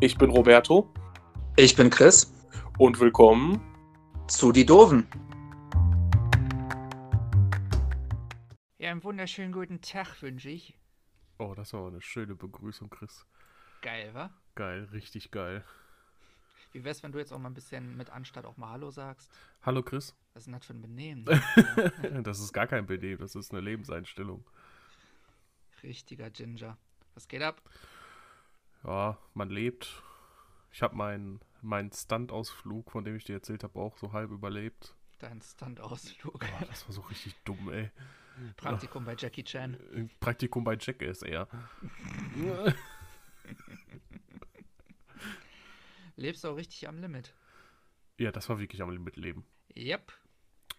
Ich bin Roberto Ich bin Chris. und willkommen. Zu die Doofen. Ja, einen wunderschönen guten Tag wünsche ich. Oh, das war eine schöne Begrüßung, Chris. Geil, wa? Geil, richtig geil. Wie wär's, wenn du jetzt auch mal ein bisschen mit Anstatt auch mal Hallo sagst? Hallo, Chris. Was ist denn das für ein Benehmen? Das ist gar kein Benehmen, das ist eine Lebenseinstellung. Richtiger Ginger. Was geht ab? Ja, man lebt. Ich habe meinen meinen Stunt-Ausflug, von dem ich dir erzählt habe, auch so halb überlebt. Dein Stunt-Ausflug. Oh, das war so richtig dumm, ey. Praktikum bei Jackie Chan. Äh, Praktikum bei Jackass eher. Lebst auch richtig am Limit? Ja, das war wirklich am Limit leben. Yep.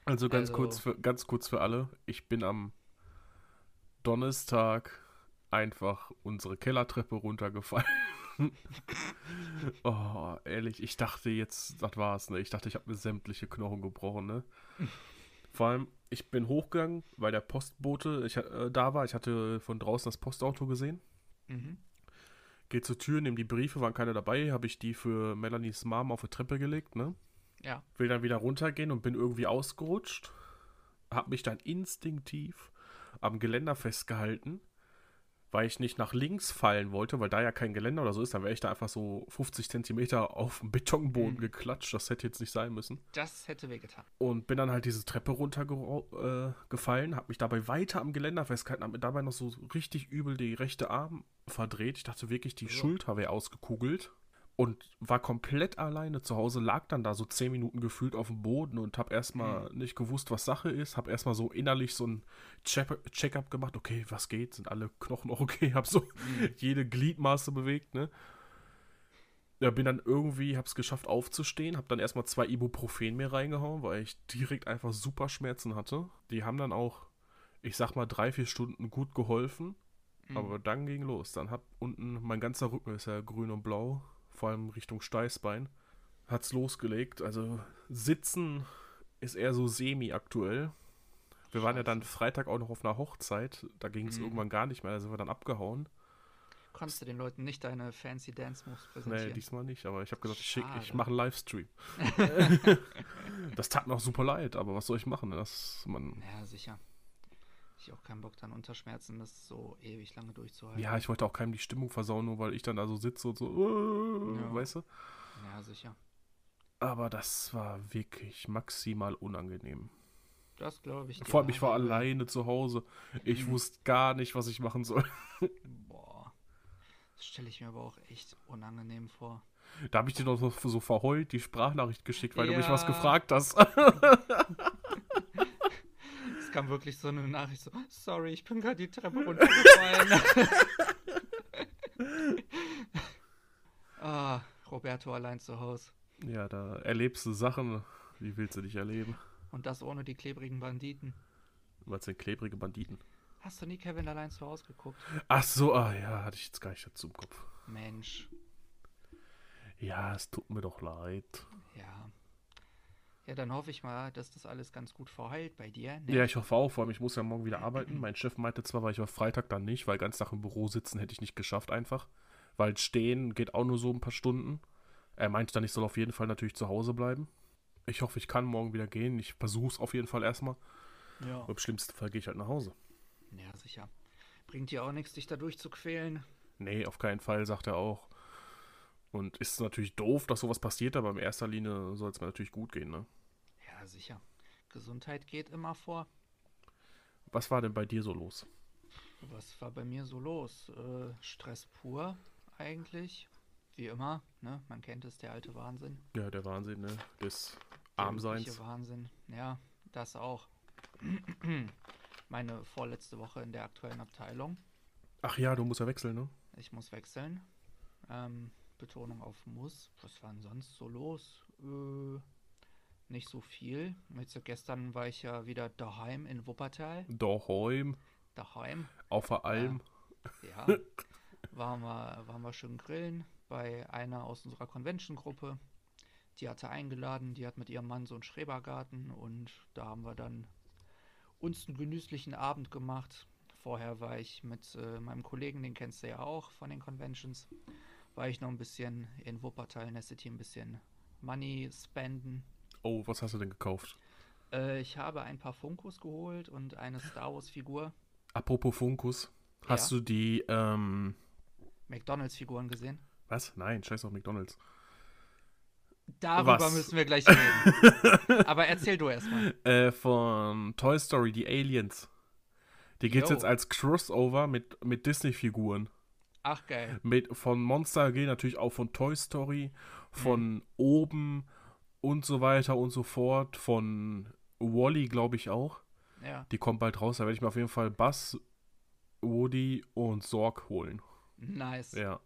Also ganz Also- kurz für ganz kurz für alle. Ich bin am Donnerstag einfach unsere Kellertreppe runtergefallen. oh, ehrlich, ich dachte jetzt, das war's, ne? Ich dachte, ich habe mir sämtliche Knochen gebrochen, ne? Vor allem, ich bin hochgegangen, weil der Postbote ich, äh, da war. Ich hatte von draußen das Postauto gesehen. Mhm. Geh zur Tür, nehme die Briefe, waren keine dabei, habe ich die für Melanies Mom auf die Treppe gelegt, ne? Ja. will dann wieder runtergehen und bin irgendwie ausgerutscht. Hab mich dann instinktiv am Geländer festgehalten, weil ich nicht nach links fallen wollte, weil da ja kein Geländer oder so ist. Dann wäre ich da einfach so 50 Zentimeter auf den Betonboden Mhm. geklatscht. Das hätte jetzt nicht sein müssen. Das hätte wehgetan. Und bin dann halt diese Treppe runtergefallen, äh, gefallen, hab mich dabei weiter am Geländer festgehalten, hab mir dabei noch so richtig übel die rechte Arm verdreht. Ich dachte wirklich, die So. Schulter wäre ausgekugelt. Und war komplett alleine zu Hause, lag dann da so 10 Minuten gefühlt auf dem Boden und hab erstmal nicht gewusst, was Sache ist. Hab erstmal so innerlich so ein Check- Check-up gemacht. Okay, was geht? Sind alle Knochen noch okay? Hab so jede Gliedmaße bewegt, ne? Ja, bin dann irgendwie, hab's geschafft aufzustehen, hab dann erstmal zwei Ibuprofen mir reingehauen, weil ich direkt einfach super Schmerzen hatte. Die haben dann auch, ich sag mal, drei, vier Stunden gut geholfen. Mhm. Aber dann ging los. Dann hat unten, mein ganzer Rücken ist ja grün und blau, vor allem Richtung Steißbein, hat's losgelegt. Also sitzen ist eher so semi-aktuell. Wir waren ja dann Freitag auch noch auf einer Hochzeit. Da ging es Mhm. irgendwann gar nicht mehr, da sind wir dann abgehauen. Konntest du den Leuten nicht deine fancy Dance Moves Nee, präsentieren? diesmal nicht, aber ich habe gesagt, ich, schick- ich Schade. mache einen Livestream. das tat mir auch super leid, aber was soll ich machen? Das, man, ja, sicher. Ich auch keinen Bock dann unter Schmerzen, das so ewig lange durchzuhalten. ja, ich wollte auch keinem die Stimmung versauen, nur weil ich dann da so sitze und so, äh, Ja. weißt du? Ja, sicher. Aber das war wirklich maximal unangenehm. Das glaube ich. Vor allem, ich war alleine zu Hause. Ich Mhm. wusste gar nicht, was ich machen soll. Boah. Das stelle ich mir aber auch echt unangenehm vor. Da habe ich dir noch so, so verheult die Sprachnachricht geschickt, weil du mich was Ja. gefragt hast. Kam wirklich so eine Nachricht so, sorry, ich bin gerade die Treppe runtergefallen. ah, Roberto allein zu Hause. ja, da erlebst du Sachen, die willst du nicht erleben. Und das ohne die klebrigen Banditen. Was sind klebrige Banditen? Hast du nie Kevin allein zu Hause geguckt? Ach so, ah ja, hatte ich jetzt gar nicht dazu im Kopf. Mensch, Ja, es tut mir doch leid. ja. Ja, dann hoffe ich mal, dass das alles ganz gut verheilt bei dir. ne? Ja, ich hoffe auch, vor allem ich muss ja morgen wieder arbeiten. Mein Chef meinte zwar, weil ich war Freitag dann nicht, weil ganz Tag im Büro sitzen hätte ich nicht geschafft einfach. Weil stehen geht auch nur so ein paar Stunden. Er meinte dann, ich soll auf jeden Fall natürlich zu Hause bleiben. Ich hoffe, ich kann morgen wieder gehen. Ich versuche es auf jeden Fall erstmal. Ja. Aber Im schlimmsten Fall gehe ich halt nach Hause. ja, sicher. Bringt dir auch nichts, dich da durchzuquälen. Nee, auf keinen Fall, sagt er auch. Und ist natürlich doof, dass sowas passiert, aber in erster Linie soll es mir natürlich gut gehen, ne? Ja, sicher. Gesundheit geht immer vor. Was war denn bei dir so los? Was war bei mir so los? Äh, Stress pur eigentlich. Wie immer, ne? Man kennt es, der alte Wahnsinn. Ja, der Wahnsinn, ne? Des Der Armseins. Wahnsinn. Ja, das auch. Meine vorletzte Woche in der aktuellen Abteilung. Ach ja, du musst ja wechseln, ne? Ich muss wechseln. Ähm, Betonung auf muss. Was war denn sonst so los? Äh, nicht so viel. Jetzt, gestern war ich ja wieder daheim in Wuppertal. Daheim, Daheim. auf der Alm. Ja. waren, wir, waren wir schön grillen bei einer aus unserer Convention-Gruppe. Die hatte eingeladen, die hat mit ihrem Mann so einen Schrebergarten und da haben wir dann uns einen genüsslichen Abend gemacht. Vorher war ich mit äh, meinem Kollegen, den kennst du ja auch von den Conventions, war ich noch ein bisschen in Wuppertal in der City ein bisschen Money spenden. Oh, was hast du denn gekauft? Äh, ich habe ein paar Funkos geholt und eine Star Wars Figur. Apropos Funkus, hast Ja. du die, ähm, McDonalds Figuren gesehen. was? Nein, scheiß auf McDonalds. Darüber Was? müssen wir gleich reden. Aber erzähl du erstmal. Äh, von Toy Story, die Aliens. Die gibt's Yo. jetzt als Crossover mit, mit Disney-Figuren. Ach geil. Mit, von Monster AG natürlich auch von Toy Story, von Mhm. oben und so weiter und so fort. Von Wally, glaube ich auch. Ja, Die kommt bald raus. Da werde ich mir auf jeden Fall Buzz, Woody und Sorg holen. nice. Ja.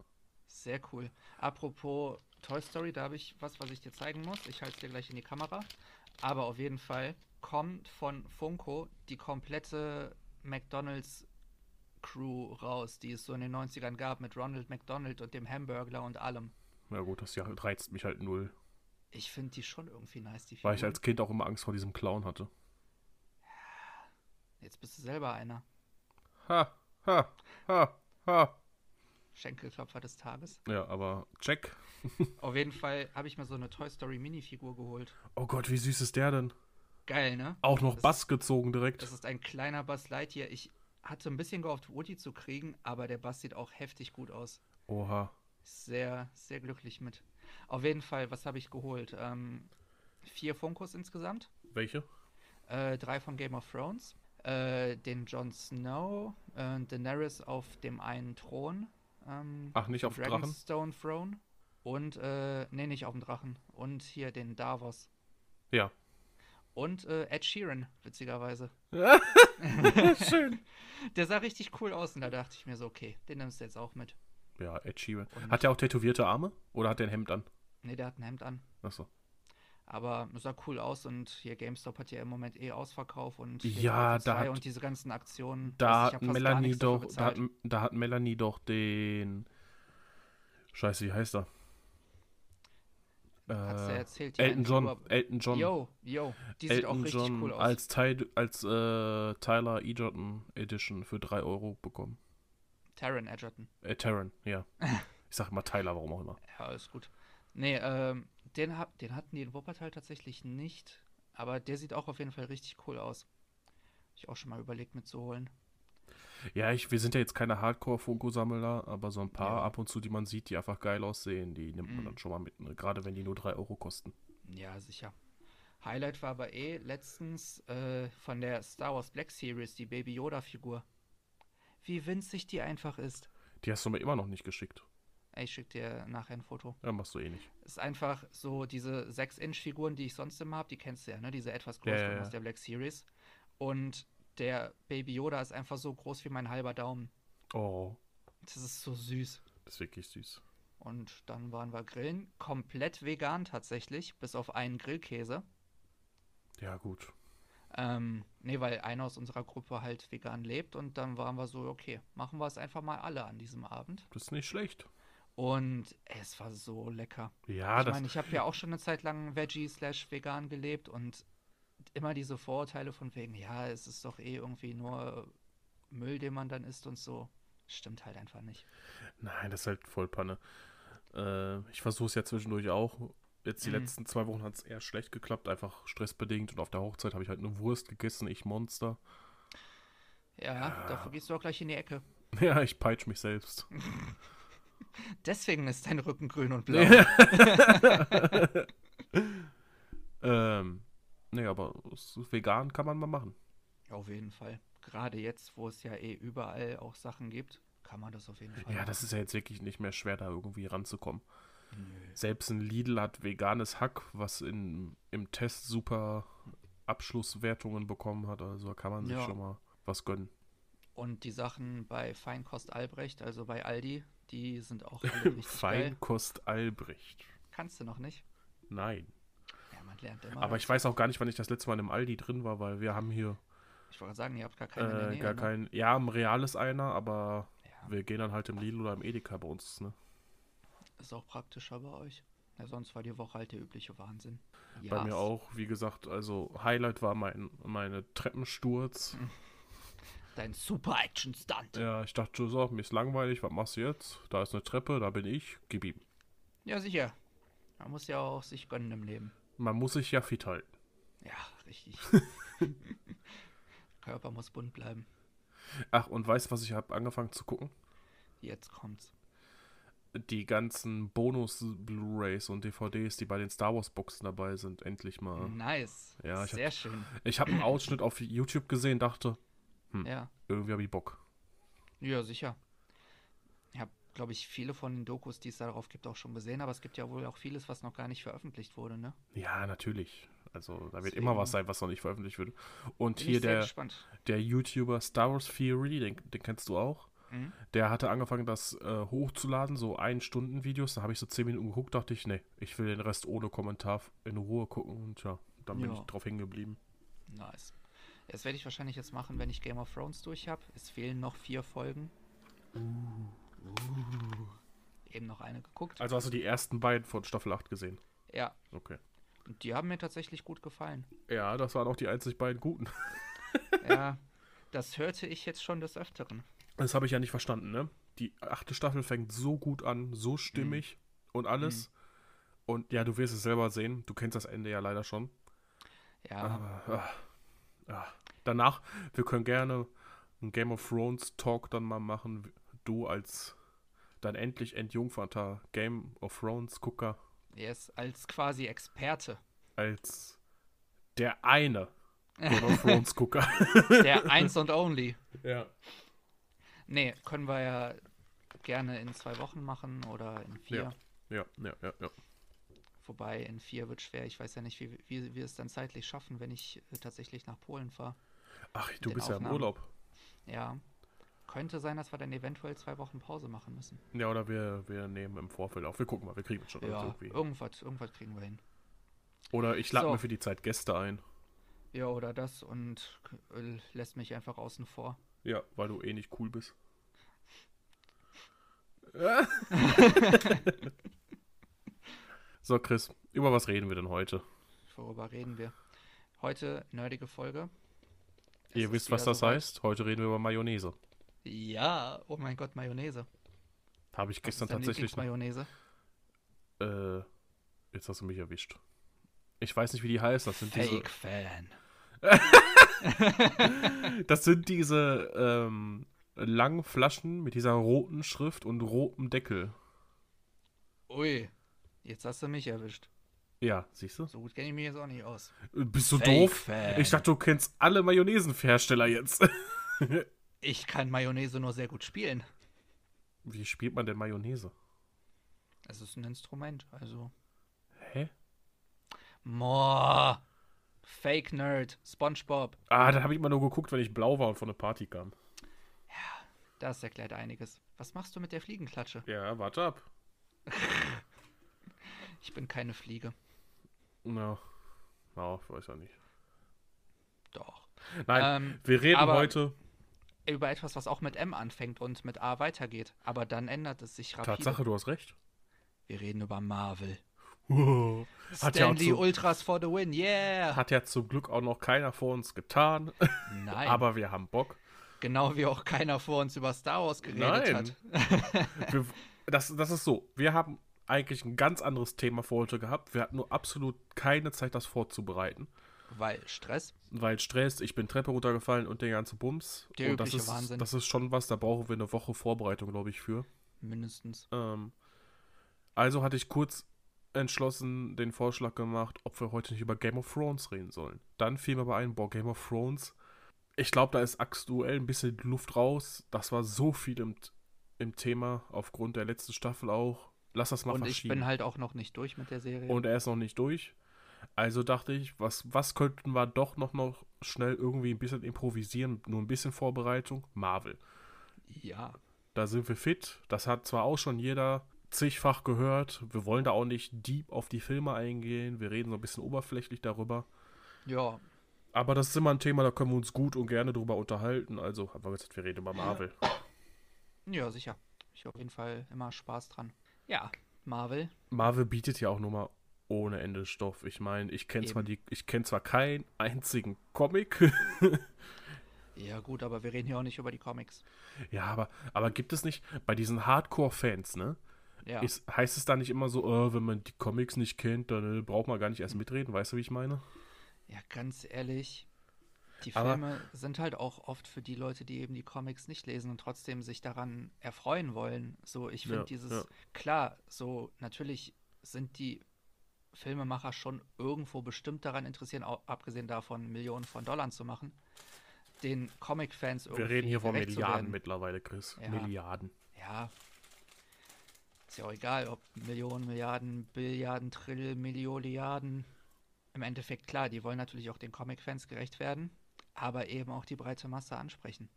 Sehr cool. Apropos Toy Story, da habe ich was, was ich dir zeigen muss. Ich halte es dir gleich in die Kamera. Aber auf jeden Fall kommt von Funko die komplette McDonalds Crew raus, die es so in den 90ern gab mit Ronald McDonald und dem Hamburglar und allem. Ja gut, das reizt mich halt null. Ich finde die schon irgendwie nice, die Weil ich als Kind auch immer Angst vor diesem Clown hatte. Jetzt bist du selber einer. Ha, ha, ha, ha. Schenkelklopfer des Tages. Ja, aber check. Auf jeden Fall habe ich mir so eine Toy Story Minifigur geholt. Oh Gott, wie süß ist der denn? Geil, ne? Auch noch Das Bass gezogen direkt. Das ist ein kleiner Buzz Lightyear. Ich hatte ein bisschen gehofft, Woody zu kriegen, aber der Bass sieht auch heftig gut aus. Oha. Sehr, sehr glücklich mit. Auf jeden Fall, was habe ich geholt? Ähm, vier Funkos insgesamt. Welche? Äh, drei von Game of Thrones. Äh, den Jon Snow, äh, Daenerys auf dem einen Thron. Ähm, Ach, nicht auf dem Drachen? Dragonstone Throne. Und, äh, nee, nicht auf dem Drachen. Und hier den Davos. Ja. Und äh, Ed Sheeran, witzigerweise. Schön. Der sah richtig cool aus und da dachte ich mir so, okay, den nimmst du jetzt auch mit. Ja, Ed Sheeran. Und- Hat der auch tätowierte Arme? Oder hat der ein Hemd an? Ne, der hat ein Hemd an. Achso. Aber sah cool aus und hier GameStop hat ja im Moment eh Ausverkauf und Ja, da 2 hat- und diese ganzen Aktionen. Da hat Melanie doch, da hat, da hat Melanie doch den. Scheiße, wie heißt er? Hat's ja Äh, erzählt, die Elton John. Elton John. Yo, yo, die sieht auch Elton richtig John cool aus. als, Ty, als äh, Tyler Egerton Edition für 3 Euro bekommen. Taron Edgerton. Äh, Taron, ja. Ich sag immer Tyler, warum auch immer. Ja, ist gut. Nee, ähm, den, hab, den hatten die in Wuppertal tatsächlich nicht. Aber der sieht auch auf jeden Fall richtig cool aus. Hab ich auch schon mal überlegt mitzuholen. Ja, ich, wir sind ja jetzt keine Hardcore-Funko-Sammler, aber so ein paar Ja. ab und zu, die man sieht, die einfach geil aussehen, die nimmt man Mhm. dann schon mal mit. Ne? Gerade wenn die nur 3 Euro kosten. Ja, sicher. Highlight war aber eh letztens äh, von der Star Wars Black Series, die Baby Yoda-Figur. Wie winzig die einfach ist. Die hast du mir immer noch nicht geschickt. Ich schick dir nachher ein Foto. Ja, machst du eh nicht. Ist einfach so diese 6-Inch-Figuren, die ich sonst immer habe, die kennst du ja, ne? Diese etwas Ja, größeren ja, ja. aus der Black Series. Und der Baby Yoda ist einfach so groß wie mein halber Daumen. Oh, Das ist so süß. das ist wirklich süß. Und dann waren wir grillen. Komplett vegan tatsächlich, bis auf einen Grillkäse. Ja, gut. Ähm, nee, weil einer aus unserer Gruppe halt vegan lebt und dann waren wir so, okay, machen wir es einfach mal alle an diesem Abend. Das ist nicht schlecht. Und es war so lecker. Ja, ich das. meine, ich habe ja auch schon eine Zeit lang Veggie slash vegan gelebt und immer diese Vorurteile von wegen, ja, es ist doch eh irgendwie nur Müll, den man dann isst und so. Stimmt halt einfach nicht. Nein, das ist halt voll Panne. Äh, ich versuche es ja zwischendurch auch. Jetzt die Mhm. letzten zwei Wochen hat es eher schlecht geklappt, einfach stressbedingt. Und auf der Hochzeit habe ich halt eine Wurst gegessen, ich Monster. Ja, Ja. dafür gehst du auch gleich in die Ecke. Ja, ich peitsch mich selbst. Deswegen ist dein Rücken grün und blau. ähm, nee, aber vegan kann man mal machen. Auf jeden Fall. Gerade jetzt, wo es ja eh überall auch Sachen gibt, kann man das auf jeden Fall. Ja, das ist ja jetzt wirklich nicht mehr schwer, da irgendwie ranzukommen. Nö. Selbst ein Lidl hat veganes Hack, was in, im Test super Abschlusswertungen bekommen hat. Also da kann man sich Ja. schon mal was gönnen. Und die Sachen bei Feinkost Albrecht, also bei Aldi, die sind auch alle richtig geil. Feinkost Albrecht. Kannst du noch nicht? Nein. Ja, man lernt immer. Aber ich weiß auch gar nicht, wann ich das letzte Mal im Aldi drin war, weil wir haben hier Ich wollte sagen, ihr habt gar keine in der äh, gar ne? kein. Ja, im Real ist einer, aber Ja, wir gehen dann halt im Lidl oder im Edeka bei uns, ne? ist auch praktischer bei euch. Ja, sonst war die Woche halt der übliche Wahnsinn. Bei mir Yes. auch, wie gesagt, also Highlight war mein meine Treppensturz. Dein Super-Action-Stunt. Ja. Ja, ich dachte schon so, mir ist langweilig, was machst du jetzt? Da ist eine Treppe, da bin ich, gib ihm. sicher. Man muss ja auch sich gönnen im Leben. Man muss sich ja fit halten. Ja, richtig. Körper muss bunt bleiben. Ach, und weißt du, was ich habe angefangen zu gucken? Jetzt kommt's. Die ganzen Bonus-Blu-Rays und DVDs, die bei den Star Wars-Boxen dabei sind, endlich mal. Nice. Ja, ich hab- Sehr schön. Ich habe einen Ausschnitt auf YouTube gesehen, dachte, Hm. Ja. irgendwie habe ich Bock. Ja, sicher. Glaube ich, viele von den Dokus, die es darauf gibt, auch schon gesehen, aber es gibt ja wohl auch vieles, was noch gar nicht veröffentlicht wurde, ne? Ja, natürlich. Also, da wird Deswegen- immer was sein, was noch nicht veröffentlicht wird. Und Bin hier der, gespannt. der YouTuber Star Wars Theory, den, den kennst du auch. Mhm. Der hatte angefangen, das äh, hochzuladen, so ein Stunden Videos. Da habe ich so 10 Minuten geguckt, dachte ich, nee, ich will den Rest ohne Kommentar in Ruhe gucken. Und ja, dann bin Ja. ich drauf hängen geblieben. Nice. Das werde ich wahrscheinlich jetzt machen, wenn ich Game of Thrones durch habe. Es fehlen noch vier Folgen. Eben noch eine geguckt. Also hast du die ersten beiden von Staffel 8 gesehen? Ja, Okay. und die haben mir tatsächlich gut gefallen. Ja, das waren auch die einzig beiden guten. Ja, das hörte ich jetzt schon des Öfteren. Das habe ich ja nicht verstanden, ne? Die achte Staffel fängt so gut an, so stimmig und alles. Und ja, du wirst es selber sehen. Du kennst das Ende ja leider schon. Ja, Aber, ah, ah. Danach, wir können gerne einen Game of Thrones Talk dann mal machen. Du als dann endlich entjungferter Game of Thrones Gucker, er ist als quasi Experte. als der eine Game of Thrones Gucker. Der Eins und Only. ja. Nee, können wir ja gerne in zwei Wochen machen oder in vier. Ja, ja, ja, ja. Wobei in vier wird schwer. Ich weiß ja nicht, wie, wie wir es dann zeitlich schaffen, wenn ich äh, tatsächlich nach Polen fahre. Ach, du bist ja im Aufnahmen. Urlaub. Ja. Könnte sein, dass wir dann eventuell zwei Wochen Pause machen müssen. Ja, oder wir, wir nehmen im Vorfeld auf. Wir gucken mal, wir kriegen es schon Ja, irgendwie. irgendwas, irgendwas kriegen wir hin. Oder ich lade So. mir für die Zeit Gäste ein. Ja, oder das und äh, lässt mich einfach außen vor. Ja, weil du eh nicht cool bist. so, Chris, über was reden wir denn heute? Worüber reden wir? Heute nerdige Folge. Es Ihr wisst, was das soweit. heißt? Heute reden wir über Mayonnaise. Ja, oh mein Gott, Mayonnaise. Habe ich gestern tatsächlich. Mayonnaise. Äh, jetzt hast du mich erwischt. Ich weiß nicht, wie die heißt. Das sind diese. Fake-Fan. Das sind diese ähm, langen Flaschen mit dieser roten Schrift und rotem Deckel. Ui, jetzt hast du mich erwischt. Ja, siehst du? So gut kenne ich mich jetzt auch nicht aus. Bist du doof? Fake-Fan. Ich dachte, du kennst alle Mayonnaisenhersteller jetzt. Ich kann Mayonnaise nur sehr gut spielen. Wie spielt man denn Mayonnaise? Es ist ein Instrument, also. Hä? Moa. Fake Nerd. SpongeBob. Ah, dann habe ich immer nur geguckt, wenn ich blau war und von der Party kam. Das erklärt einiges. Was machst du mit der Fliegenklatsche? Ja, warte ab. Ich bin keine Fliege. Na, ja, ich weiß ja nicht. Doch. Nein, Ähm, wir reden heute. Über etwas, was auch mit M anfängt und mit A weitergeht. Aber dann ändert es sich rapide. Tatsache, du hast recht. Wir reden über Marvel. Hat ja, auch Stanley zu, Ultras for the win, yeah! hat ja zum Glück auch noch keiner vor uns getan. Nein, Aber wir haben Bock. genau wie auch keiner vor uns über Star Wars geredet Nein. hat. Wir, das, das ist so. Wir haben eigentlich ein ganz anderes Thema für heute gehabt. Wir hatten nur absolut keine Zeit, das vorzubereiten. Weil Stress, Weil Stress, ich bin Treppe runtergefallen und der ganze Bums. Der und das ist, Wahnsinn. das ist schon was, da brauchen wir eine Woche Vorbereitung, glaube ich, für. mindestens. Ähm, also hatte ich kurz entschlossen den Vorschlag gemacht, ob wir heute nicht über Game of Thrones reden sollen. Dann fiel mir aber ein, boah, Game of Thrones. Ich glaube, da ist aktuell ein bisschen Luft raus. Das war so viel im, im Thema, aufgrund der letzten Staffel auch. Lass das mal Und ich verschieben. bin halt auch noch nicht durch mit der Serie. Und er ist noch nicht durch. Also dachte ich, was, was könnten wir doch noch, noch schnell irgendwie ein bisschen improvisieren, nur ein bisschen Vorbereitung? Marvel. ja, Da sind wir fit. Das hat zwar auch schon jeder zigfach gehört. Wir wollen da auch nicht deep auf die Filme eingehen. Wir reden so ein bisschen oberflächlich darüber. ja, Aber das ist immer ein Thema, da können wir uns gut und gerne drüber unterhalten. Also haben wir gesagt, wir reden über Marvel. ja, sicher. Ich habe auf jeden Fall immer Spaß dran. Ja, Marvel. Marvel bietet ja auch nur mal ohne Ende Stoff. Ich meine, ich kenne zwar die, ich kenne zwar keinen einzigen Comic, Ja, gut, aber wir reden hier auch nicht über die Comics. Ja, aber, aber gibt es nicht bei diesen Hardcore-Fans, ne? Ja. Ist, heißt es da nicht immer so, äh, wenn man die Comics nicht kennt, dann äh, braucht man gar nicht erst mitreden? Weißt du, wie ich meine? Ja, ganz ehrlich, die Aber- Filme sind halt auch oft für die Leute, die eben die Comics nicht lesen und trotzdem sich daran erfreuen wollen. So, ich finde Ja, dieses, ja. klar, so natürlich sind die Filmemacher schon irgendwo bestimmt daran interessiert, au- abgesehen davon Millionen von Dollar zu machen, den Comic-Fans irgendwie Wir reden hier von Milliarden mittlerweile, Chris. Ja. Milliarden. Ja. Ist ja auch egal, ob Millionen, Milliarden, Billiarden, Trill, Milliarden. Im Endeffekt, klar, die wollen natürlich auch den Comic-Fans gerecht werden, aber eben auch die breite Masse ansprechen.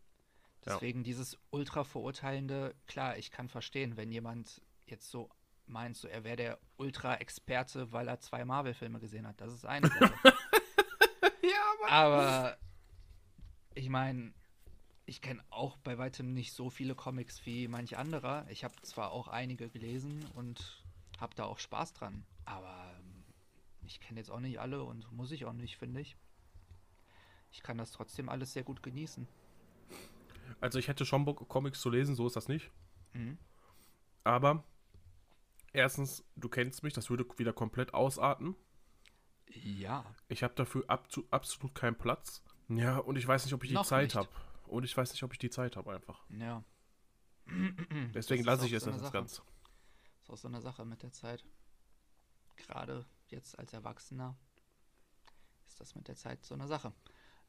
Ja. Deswegen dieses ultra verurteilende, klar, ich kann verstehen, wenn jemand jetzt so meint, so er wäre der Ultra-Experte, weil er zwei Marvel-Filme gesehen hat. Das ist eine Sache. Ja, Aber ich meine, ich kenne auch bei weitem nicht so viele Comics wie manch anderer. Ich habe zwar auch einige gelesen und habe da auch Spaß dran, aber ähm, ich kenne jetzt auch nicht alle und muss ich auch nicht, finde ich. Ich kann das trotzdem alles sehr gut genießen. Also ich hätte schon Bock, Comics zu lesen, so ist das nicht. Mhm. Aber erstens, du kennst mich, das würde wieder komplett ausarten. Ja. Ich habe dafür abzu absolut keinen Platz. Ja, und ich weiß nicht, ob ich die Noch Zeit habe. Und ich weiß nicht, ob ich die Zeit habe einfach. Ja. Deswegen Das lasse ich es so jetzt ganz. Ist auch so eine Sache mit der Zeit. Gerade jetzt als Erwachsener ist das mit der Zeit so eine Sache.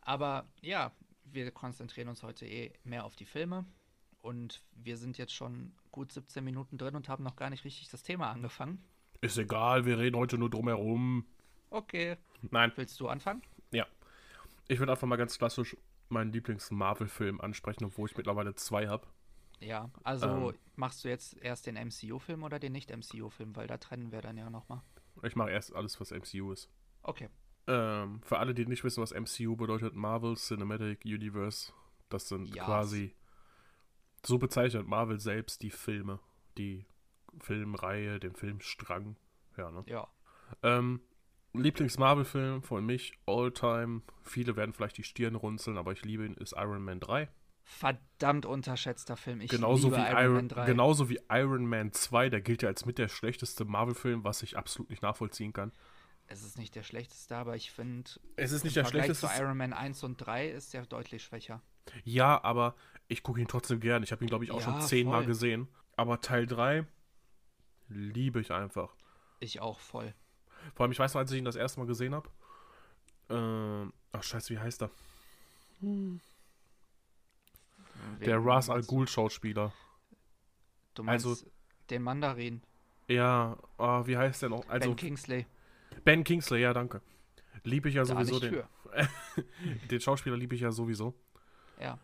Aber ja, wir konzentrieren uns heute eh mehr auf die Filme. Und wir sind jetzt schon gut 17 Minuten drin und haben noch gar nicht richtig das Thema angefangen. Ist egal, wir reden heute nur drum herum. Okay. Nein, Willst du anfangen? ja. Ich würde einfach mal ganz klassisch meinen Lieblings-Marvel-Film ansprechen, obwohl ich mittlerweile zwei habe. Ja, also Ähm. machst du jetzt erst den MCU-Film oder den Nicht-MCU-Film? Weil da trennen wir dann ja nochmal. Ich mache erst alles, was MCU ist. Okay. Ähm, für alle, die nicht wissen, was MCU bedeutet, Marvel Cinematic Universe, das sind Ja. quasi, so bezeichnet Marvel selbst die Filme, die Filmreihe, den Filmstrang. Ja, ne? Ja. Ähm, Lieblings-Marvel-Film von mich, All-Time. Viele werden vielleicht die Stirn runzeln, aber ich liebe ihn, ist Iron Man 3. Verdammt unterschätzter Film. Ich genauso, liebe wie Iron, Iron, Man 3. genauso wie Iron Man 2, der gilt ja als mit der schlechteste Marvel-Film, was ich absolut nicht nachvollziehen kann. Es ist nicht der schlechteste, aber ich finde, Es ist nicht der Vergleich schlechteste. zu Iron Man 1 und 3 ist der deutlich schwächer. Ja, aber ich gucke ihn trotzdem gern. Ich habe ihn, glaube ich, auch schon Ja, zehnmal voll. gesehen. Aber Teil 3 liebe ich einfach. Ich auch voll. Vor allem, ich weiß noch, als ich ihn das erste Mal gesehen habe. Ähm, ach, scheiße, wie heißt er? Der Wen Ras Al? Ghul Schauspieler. Du meinst also- den Mandarin, Ja, ah, wie heißt der noch? Also Ben Kingsley. Ben Kingsley, ja, danke. Liebe ich ja Da sowieso den. Den Schauspieler liebe ich ja sowieso. Ja.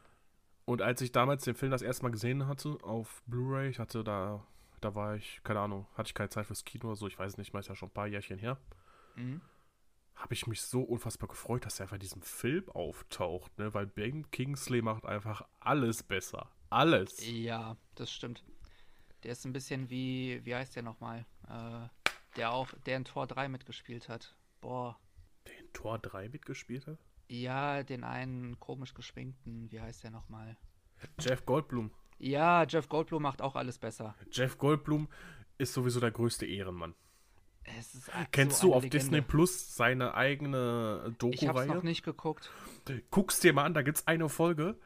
Und als ich damals den Film das erste Mal gesehen hatte auf Blu-ray, ich hatte da, da war ich, keine Ahnung, hatte ich keine Zeit fürs Kino oder so, ich weiß nicht, mal ist ja schon ein paar Jährchen her, Mhm. habe ich mich so unfassbar gefreut, dass er einfach in diesem Film auftaucht, ne? Weil Ben Kingsley macht einfach alles besser. Alles. Ja, das stimmt. Der ist ein bisschen wie, wie heißt der nochmal? Äh, der auch, der in Tor 3 mitgespielt hat. Boah. Der in Tor 3 mitgespielt hat? Ja, den einen komisch geschminkten, wie heißt der nochmal? Jeff Goldblum. Ja, Jeff Goldblum macht auch alles besser. Jeff Goldblum ist sowieso der größte Ehrenmann. Es ist Kennst so du auf Legende. Disney Plus seine eigene Ich hab's noch Doku-Reihe? nicht geguckt. Guck's dir mal an, da gibt's eine Folge.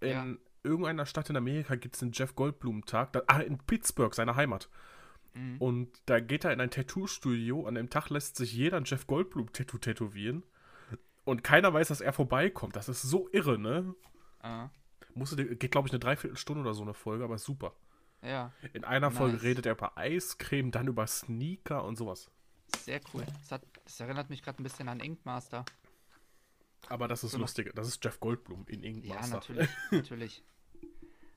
In Ja. irgendeiner Stadt in Amerika gibt's den Jeff Goldblum-Tag. Ah, in Pittsburgh, seine Heimat. Mhm. Und da geht er in ein Tattoo-Studio. An dem Tag lässt sich jeder ein Jeff Goldblum-Tattoo tätowieren. Und keiner weiß, dass er vorbeikommt. Das ist so irre, ne? Ah, Musste, geht, glaube ich, eine Dreiviertelstunde oder so eine Folge, aber ist super. ja, In einer Folge Nice. redet er über Eiscreme, dann über Sneaker und sowas. sehr cool. Das, hat, das erinnert mich gerade ein bisschen an Ink Master. Aber das ist So lustig. Das ist Jeff Goldblum in Ink Ja, Master. natürlich, natürlich.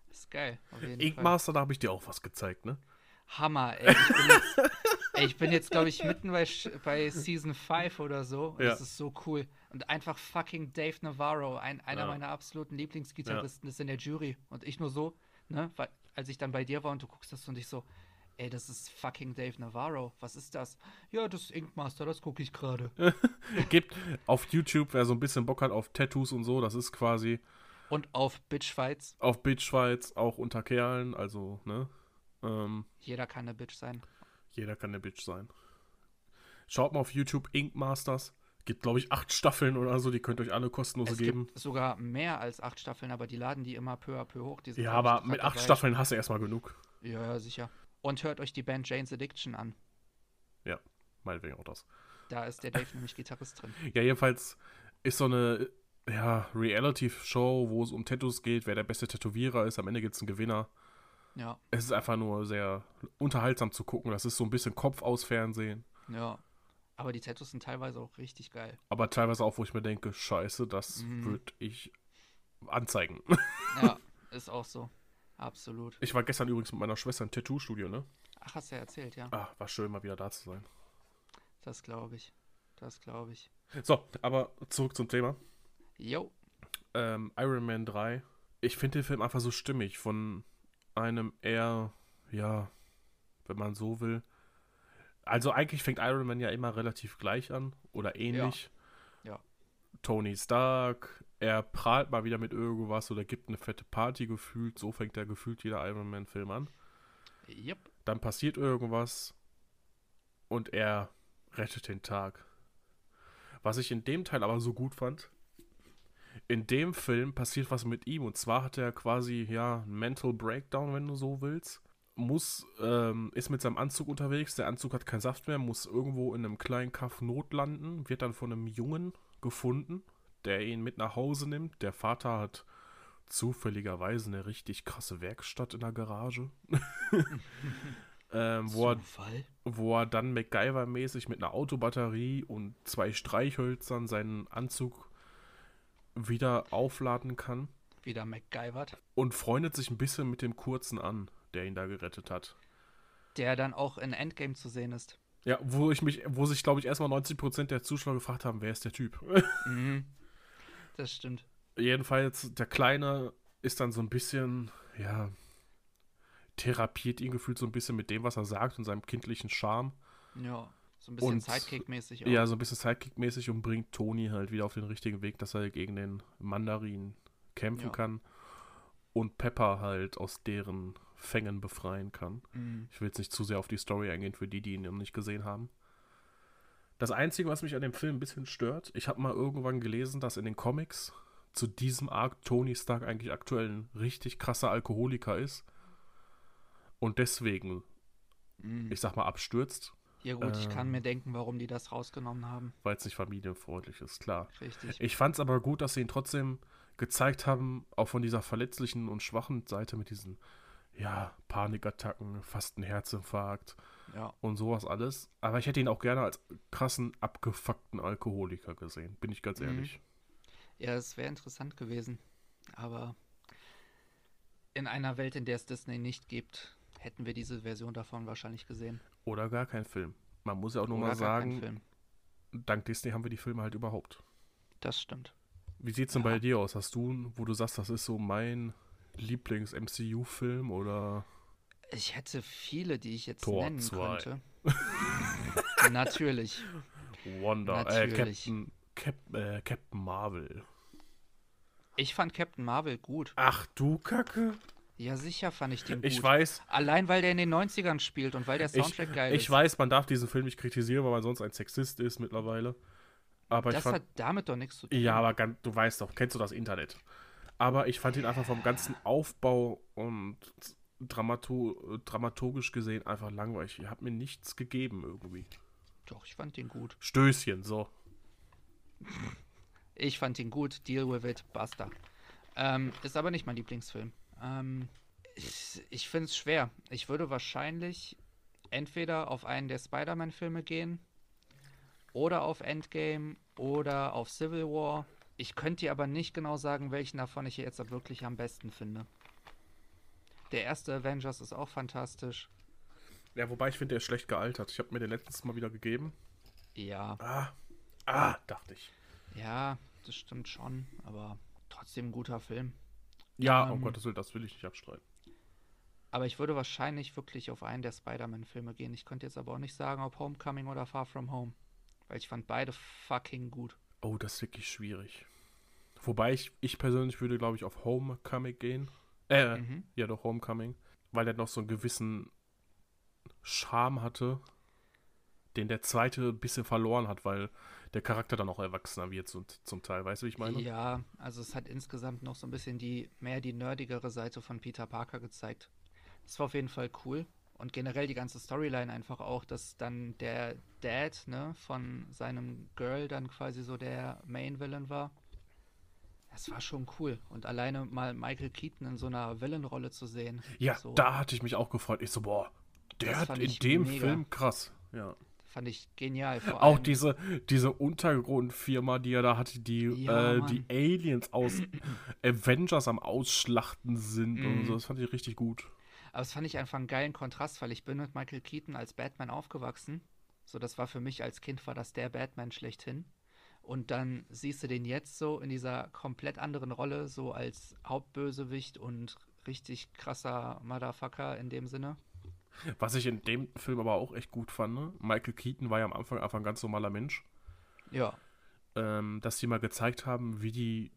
Das ist geil. Auf jeden Ink Fall. Master, da habe ich dir auch was gezeigt, ne? Hammer, ey. Ich bin jetzt, ey, ich bin jetzt glaube ich, mitten bei, bei Season 5 oder so. Und Ja. Das ist so cool. Und einfach fucking Dave Navarro, ein, einer Ja. meiner absoluten Lieblingsgitarristen, ist in der Jury. Und ich nur so, ne? Weil, als ich dann bei dir war und du guckst das und ich so, ey, das ist fucking Dave Navarro. Was ist das? Ja, das ist Ink Master, das gucke ich gerade. Gibt auf YouTube, wer so ein bisschen Bock hat auf Tattoos und so, das ist quasi Und auf Bitchfights. Auf Bitchfights, auch unter Kerlen, also, ne? Ähm, Jeder kann eine Bitch sein. jeder kann eine Bitch sein. Schaut mal auf YouTube Ink Masters. Gibt, glaube ich, acht Staffeln oder so, die könnt ihr euch alle kostenlos Es geben. gibt sogar mehr als acht Staffeln, aber die laden die immer peu à peu hoch. Ja, aber mit acht dabei. Staffeln hast du erstmal genug. Ja, ja, sicher. Und hört euch die Band Jane's Addiction an. Meinetwegen auch das. Da ist der Dave nämlich Gitarrist drin. Ja, jedenfalls ist so eine ja, Reality-Show, wo es um Tattoos geht, wer der beste Tätowierer ist. Am Ende gibt es einen Gewinner. Ja, Es ist einfach nur sehr unterhaltsam zu gucken. Das ist so ein bisschen Kopf aus Fernsehen. ja. Aber die Tattoos sind teilweise auch richtig geil. Aber teilweise auch, wo ich mir denke, scheiße, das Mhm. würde ich anzeigen. Ja, ist auch so. Absolut. Ich war gestern übrigens mit meiner Schwester im Tattoo-Studio, ne? Ach, hast du ja erzählt, ja. Ah, war schön, mal wieder da zu sein. Das glaube ich. Das glaube ich. So, aber zurück zum Thema. Jo. Ähm, Iron Man 3. Ich finde den Film einfach so stimmig. Von einem eher, ja, wenn man so will. Also eigentlich fängt Iron Man ja immer relativ gleich an oder ähnlich. Ja. Tony Stark, er prahlt mal wieder mit irgendwas oder gibt eine fette Party gefühlt. So fängt der gefühlt jeder Iron Man-Film an. Yep. Dann passiert irgendwas und er rettet den Tag. Was ich in dem Teil aber so gut fand, in dem Film passiert was mit ihm und zwar hat er quasi ja einen Mental Breakdown, wenn du so willst. Muss, ähm, ist mit seinem Anzug unterwegs, der Anzug hat keinen Saft mehr, muss irgendwo in einem kleinen Kaff notlanden, wird dann von einem Jungen gefunden, der ihn mit nach Hause nimmt. Der Vater hat zufälligerweise eine richtig krasse Werkstatt in der Garage. ähm, wo, er, wo er dann MacGyver-mäßig mit einer Autobatterie und zwei Streichhölzern seinen Anzug wieder aufladen kann Wieder MacGyvert. und freundet sich ein bisschen mit dem Kurzen an, der ihn da gerettet hat. Der dann auch in Endgame zu sehen ist. Ja, wo ich mich, wo sich, glaube ich, erstmal 90% der Zuschauer gefragt haben, wer ist der Typ? Mhm. Das stimmt. Jedenfalls, der Kleine ist dann so ein bisschen, ja, therapiert ihn gefühlt so ein bisschen mit dem, was er sagt und seinem kindlichen Charme. Ja. So ein bisschen Sidekick-mäßig. Ja, so ein bisschen Sidekick-mäßig und bringt Tony halt wieder auf den richtigen Weg, dass er gegen den Mandarin kämpfen Ja. kann und Pepper halt aus deren Fängen befreien kann. Mhm. Ich will jetzt nicht zu sehr auf die Story eingehen für die, die ihn noch nicht gesehen haben. Das Einzige, was mich an dem Film ein bisschen stört, ich habe mal irgendwann gelesen, dass in den Comics zu diesem Arc Tony Stark eigentlich aktuell ein richtig krasser Alkoholiker ist und deswegen, Mhm. ich sag mal, abstürzt, Ja gut, ich kann ähm, mir denken, warum die das rausgenommen haben. weil es nicht familienfreundlich ist, klar. Richtig. Ich fand es aber gut, dass sie ihn trotzdem gezeigt haben, auch von dieser verletzlichen und schwachen Seite mit diesen, ja, Panikattacken, fast ein Herzinfarkt Ja. und sowas alles. Aber ich hätte ihn auch gerne als krassen, abgefuckten Alkoholiker gesehen, bin ich ganz Mhm. ehrlich. Ja, es wäre interessant gewesen. Aber in einer Welt, in der es Disney nicht gibt, hätten wir diese Version davon wahrscheinlich gesehen. Oder gar kein Film. Man muss ja auch nur Oder mal sagen, dank Disney haben wir die Filme halt überhaupt. Das stimmt. Wie sieht's denn Ja. bei dir aus? Hast du, wo du sagst, das ist so mein Lieblings-MCU-Film oder Ich hätte viele, die ich jetzt Tor nennen 2. könnte. Natürlich. Wonder, äh, Natürlich. Captain, Cap, äh, Captain Marvel? Ich fand Captain Marvel gut. Ach du Kacke. Ja, sicher fand ich den gut. Ich weiß, Allein weil der in den 90ern spielt und weil der ich, Soundtrack geil ich ist. weiß, man darf diesen Film nicht kritisieren, weil man sonst ein Sexist ist mittlerweile. Aber ich das fand, hat damit doch nichts zu tun. ja, aber ganz, du weißt doch, kennst du das Internet? Aber ich fand ihn einfach vom ganzen Aufbau und Dramato dramaturgisch gesehen einfach langweilig. Ihr habt mir nichts gegeben irgendwie. Doch, ich fand den gut. Stößchen, so. Ich fand ihn gut. Deal with it. Basta. Ähm, ist aber nicht mein Lieblingsfilm. Ähm, ich ich finde es schwer. Ich würde wahrscheinlich entweder auf einen der Spider-Man-Filme gehen oder auf Endgame oder auf Civil War. Ich könnte dir aber nicht genau sagen, welchen davon ich jetzt wirklich am besten finde. Der erste Avengers ist auch fantastisch. Ja, wobei ich finde, der ist schlecht gealtert. Ich habe mir den letztes Mal wieder gegeben. Ja, Ah, ah, dachte ich. ja, das stimmt schon, aber trotzdem ein guter Film. Ja, um Ähm. Gottes Willen, das will ich nicht abstreiten. Aber ich würde wahrscheinlich wirklich auf einen der Spider-Man-Filme gehen. Ich könnte jetzt aber auch nicht sagen, ob Homecoming oder Far From Home. Weil ich fand beide fucking gut. Oh, das ist wirklich schwierig. Wobei ich, ich persönlich würde, glaube ich, auf Homecoming gehen. Äh, Mhm. ja doch, Homecoming. Weil der noch so einen gewissen Charme hatte, den der zweite ein bisschen verloren hat, weil der Charakter dann auch erwachsener wird zum, zum Teil. Weißt du, wie ich meine? Ja, also es hat insgesamt noch so ein bisschen die mehr die nerdigere Seite von Peter Parker gezeigt. Das war auf jeden Fall cool. Und generell die ganze Storyline einfach auch, dass dann der Dad, ne, von seinem Girl dann quasi so der Main Villain war. Das war schon cool. Und alleine mal Michael Keaton in so einer Villain-Rolle zu sehen. Ja, so, da hatte ich mich auch gefreut. Ich so, boah, der hat in dem mega. Film krass. Ja. Fand ich genial. Auch allem, diese, diese Untergrundfirma, die er da hatte, die, Ja, äh, die Aliens aus Avengers am Ausschlachten sind und Mhm. so. Das fand ich richtig gut. Aber das fand ich einfach einen geilen Kontrast, weil ich bin mit Michael Keaton als Batman aufgewachsen. So, das war für mich als Kind war das der Batman schlechthin. Und dann siehst du den jetzt so in dieser komplett anderen Rolle, so als Hauptbösewicht und richtig krasser Motherfucker in dem Sinne. Was ich in dem Film aber auch echt gut fand, ne? Michael Keaton war ja am Anfang einfach ein ganz normaler Mensch. Ja, ähm, dass die mal gezeigt haben, wie die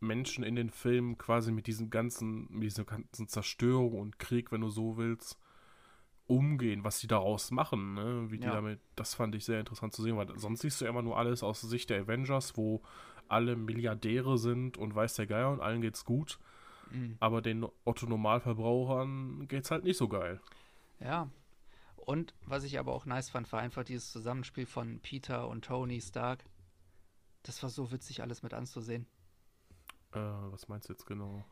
Menschen in den Filmen quasi mit diesen ganzen, mit dieser ganzen Zerstörung und Krieg, wenn du so willst, umgehen, was die daraus machen, ne? Wie die Ja. damit, das fand ich sehr interessant zu sehen, weil sonst siehst du immer nur alles aus Sicht der Avengers, wo alle Milliardäre sind und weiß der Geier und allen geht's gut, mhm. aber den Otto-Normalverbrauchern geht's halt nicht so geil. Ja. Und was ich aber auch nice fand, war einfach dieses Zusammenspiel von Peter und Tony Stark. Das war so witzig, alles mit anzusehen. Äh, was meinst du jetzt genau?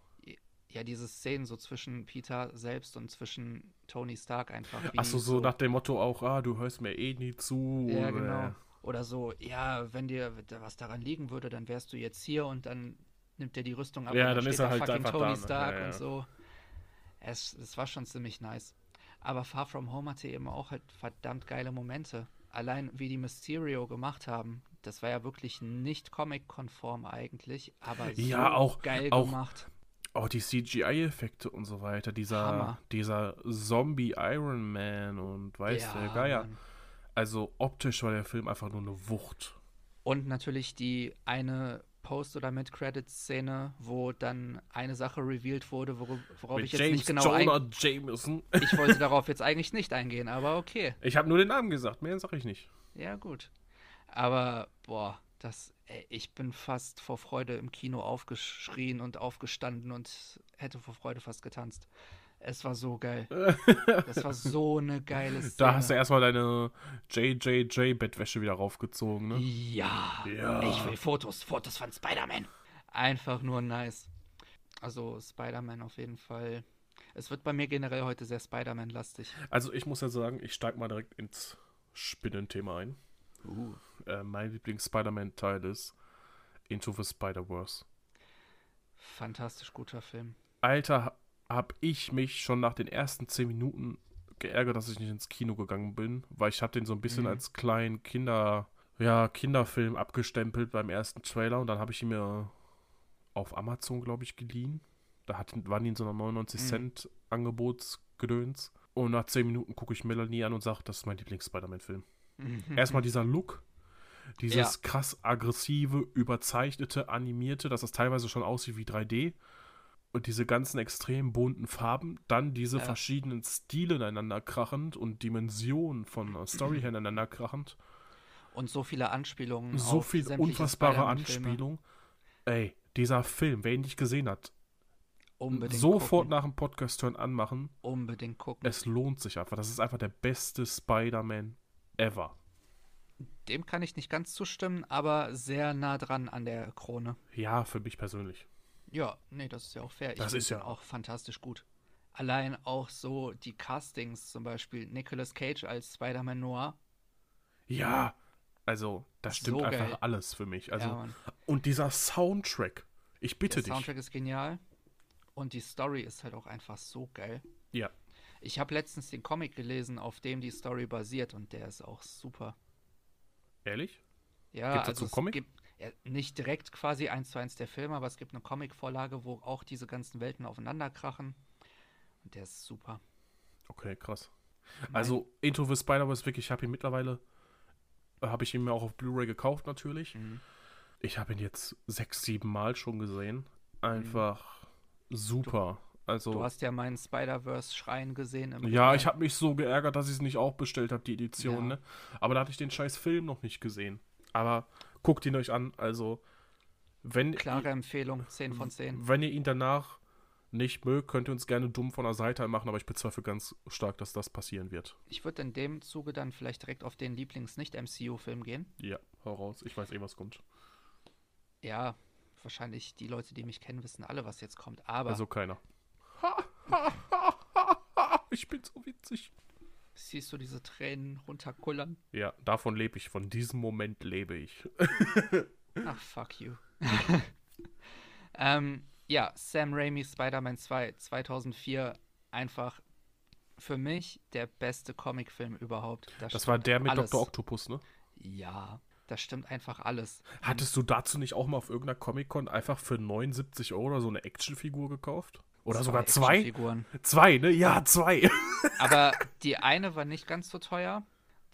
ja, diese Szenen so zwischen Peter selbst und zwischen Tony Stark einfach. Achso, so nach dem Motto auch, ah, du hörst mir eh nie zu. Ja, oder- genau. Oder so, ja, wenn dir was daran liegen würde, dann wärst du jetzt hier und dann nimmt er die Rüstung ab Ja, und dann ist steht er halt fucking einfach Tony da? Stark Ja, ja. und so. Es, es war schon ziemlich nice. Aber Far From Home hatte eben auch halt verdammt geile Momente. Allein wie die Mysterio gemacht haben, das war ja wirklich nicht comic-konform eigentlich, aber Ja, so auch- geil auch gemacht. Auch die CGI-Effekte und so weiter. Dieser, Hammer. dieser Zombie-Iron Man und weiß der Geier. Mann. Also optisch war der Film einfach nur eine Wucht. Und natürlich die eine Post- oder Mid-Credits-Szene, wo dann eine Sache revealed wurde, worauf, worauf Mit ich jetzt James nicht genau. Jonah Jameson. Ich wollte darauf jetzt eigentlich nicht eingehen, aber okay. Ich habe nur den Namen gesagt, mehr sag ich nicht. Ja, gut. Aber, boah, das, ey, ich bin fast vor Freude im Kino aufgeschrien und aufgestanden und hätte vor Freude fast getanzt. Es war so geil. Das war so eine geile Szene. Da hast du erstmal deine JJJ-Bettwäsche wieder raufgezogen, ne? Ja, Ja. ich will Fotos, Fotos von Spider-Man. Einfach nur nice. Also Spider-Man auf jeden Fall. Es wird bei mir generell heute sehr Spider-Man-lastig. Also ich muss ja sagen, ich steig mal direkt ins Spinnenthema ein. Uh. Äh, mein Lieblings-Spider-Man-Teil ist Into the Spider-Verse. Fantastisch guter Film. Alter, hab ich mich schon nach den ersten 10 Minuten geärgert, dass ich nicht ins Kino gegangen bin, weil ich hab den so ein bisschen Mhm. als kleinen Kinder, ja, Kinderfilm abgestempelt beim ersten Trailer und dann habe ich ihn mir auf Amazon, glaube ich, geliehen. Da hat, waren die in so einer 99 Mhm. Cent Angebotsgedöns. Und nach 10 Minuten gucke ich Melanie an und sage, das ist mein Lieblings-Spider-Man-Film. Erstmal dieser Look, dieses Ja. krass aggressive, überzeichnete, animierte, dass das teilweise schon aussieht wie 3D. Und diese ganzen extrem bunten Farben, dann diese Ja. verschiedenen Stile ineinander krachend und Dimensionen von der Story her ineinander krachend. Und so viele Anspielungen. So viel unfassbare Spider-Man-Filme. Anspielung. Ey, dieser Film, wer ihn nicht gesehen hat, Unbedingt sofort gucken. nach dem Podcast-Turn anmachen. Unbedingt gucken. Es lohnt sich einfach. Das ist einfach der beste Spider-Man ever. Dem kann ich nicht ganz zustimmen, aber sehr nah dran an der Krone. Ja, für mich persönlich. Ja, nee, das ist ja auch fair. Ich Das find ist ja- auch fantastisch gut. Allein auch so die Castings, zum Beispiel Nicolas Cage als Spider-Man Noir. Ja, also, das stimmt So einfach geil. alles für mich. Also, ja, und dieser Soundtrack. Ich bitte Der dich. Soundtrack ist genial und die Story ist halt auch einfach so geil. Ja. Ich habe letztens den Comic gelesen, auf dem die Story basiert und der ist auch super. Ehrlich? Ja, Gibt's dazu also einen es Comic? gibt ja, nicht direkt quasi eins zu eins der Film, aber es gibt eine Comic-Vorlage, wo auch diese ganzen Welten aufeinander krachen. Und der ist super. Okay, krass. Also, Into the Spider-Verse, wirklich, ich habe ihn mittlerweile, habe ich ihn mir auch auf Blu-ray gekauft natürlich. Mhm. Ich habe ihn jetzt sechs, sieben Mal schon gesehen. Einfach super. Also, Du hast ja meinen Spider-Verse-Schrein gesehen. Ja, Regal. ich habe mich so geärgert, dass ich es nicht auch bestellt habe, die Edition. Ja. Ne? Aber da hatte ich den scheiß Film noch nicht gesehen. Aber guckt ihn euch an. Also, wenn, Klare Empfehlung, 10 von 10. wenn ihr ihn danach nicht mögt, könnt ihr uns gerne dumm von der Seite machen, aber ich bezweifle ganz stark, dass das passieren wird. Ich würde in dem Zuge dann vielleicht direkt auf den Lieblings-Nicht-MCU-Film gehen. Ja, hau raus. Ich weiß eh, was kommt. Ja, wahrscheinlich die Leute, die mich kennen, wissen alle, was jetzt kommt. Aber Also keiner. ich bin so witzig. Siehst du diese Tränen runterkullern? Ja, davon lebe ich. Von diesem Moment lebe ich. Ach, fuck you. ähm, ja, Sam Raimi Spider-Man 2 2004 einfach für mich der beste Comicfilm überhaupt. Da Das war der mit alles. Dr. Octopus, ne? Ja, da stimmt einfach alles. Hattest du dazu nicht auch mal auf irgendeiner Comic-Con einfach für 79 Euro so eine Actionfigur gekauft? Oder sogar zwei? Actionfiguren. Zwei, ne? Ja, zwei. Aber die eine war nicht ganz so teuer.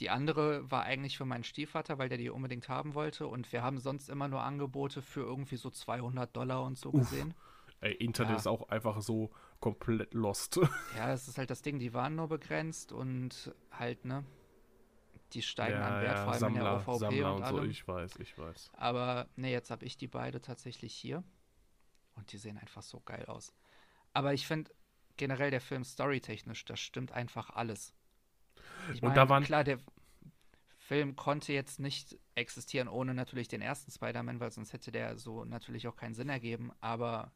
Die andere war eigentlich für meinen Stiefvater, weil der die unbedingt haben wollte. Und wir haben sonst immer nur Angebote für irgendwie so 200 Dollar und so Uff. gesehen. Ey, Internet Ja. ist auch einfach so komplett lost. Ja, das ist halt das Ding, die waren nur begrenzt und halt, ne? Die steigen an Wert, vor allem in der Sammler, OVP Sammler und und so, ich weiß, ich weiß. Aber ne, jetzt habe ich die beide tatsächlich hier. Und die sehen einfach so geil aus. Aber ich finde generell der Film storytechnisch, das stimmt einfach alles. Ich Und da waren- klar, der Film konnte jetzt nicht existieren ohne natürlich den ersten Spider-Man, weil sonst hätte der so natürlich auch keinen Sinn ergeben. Aber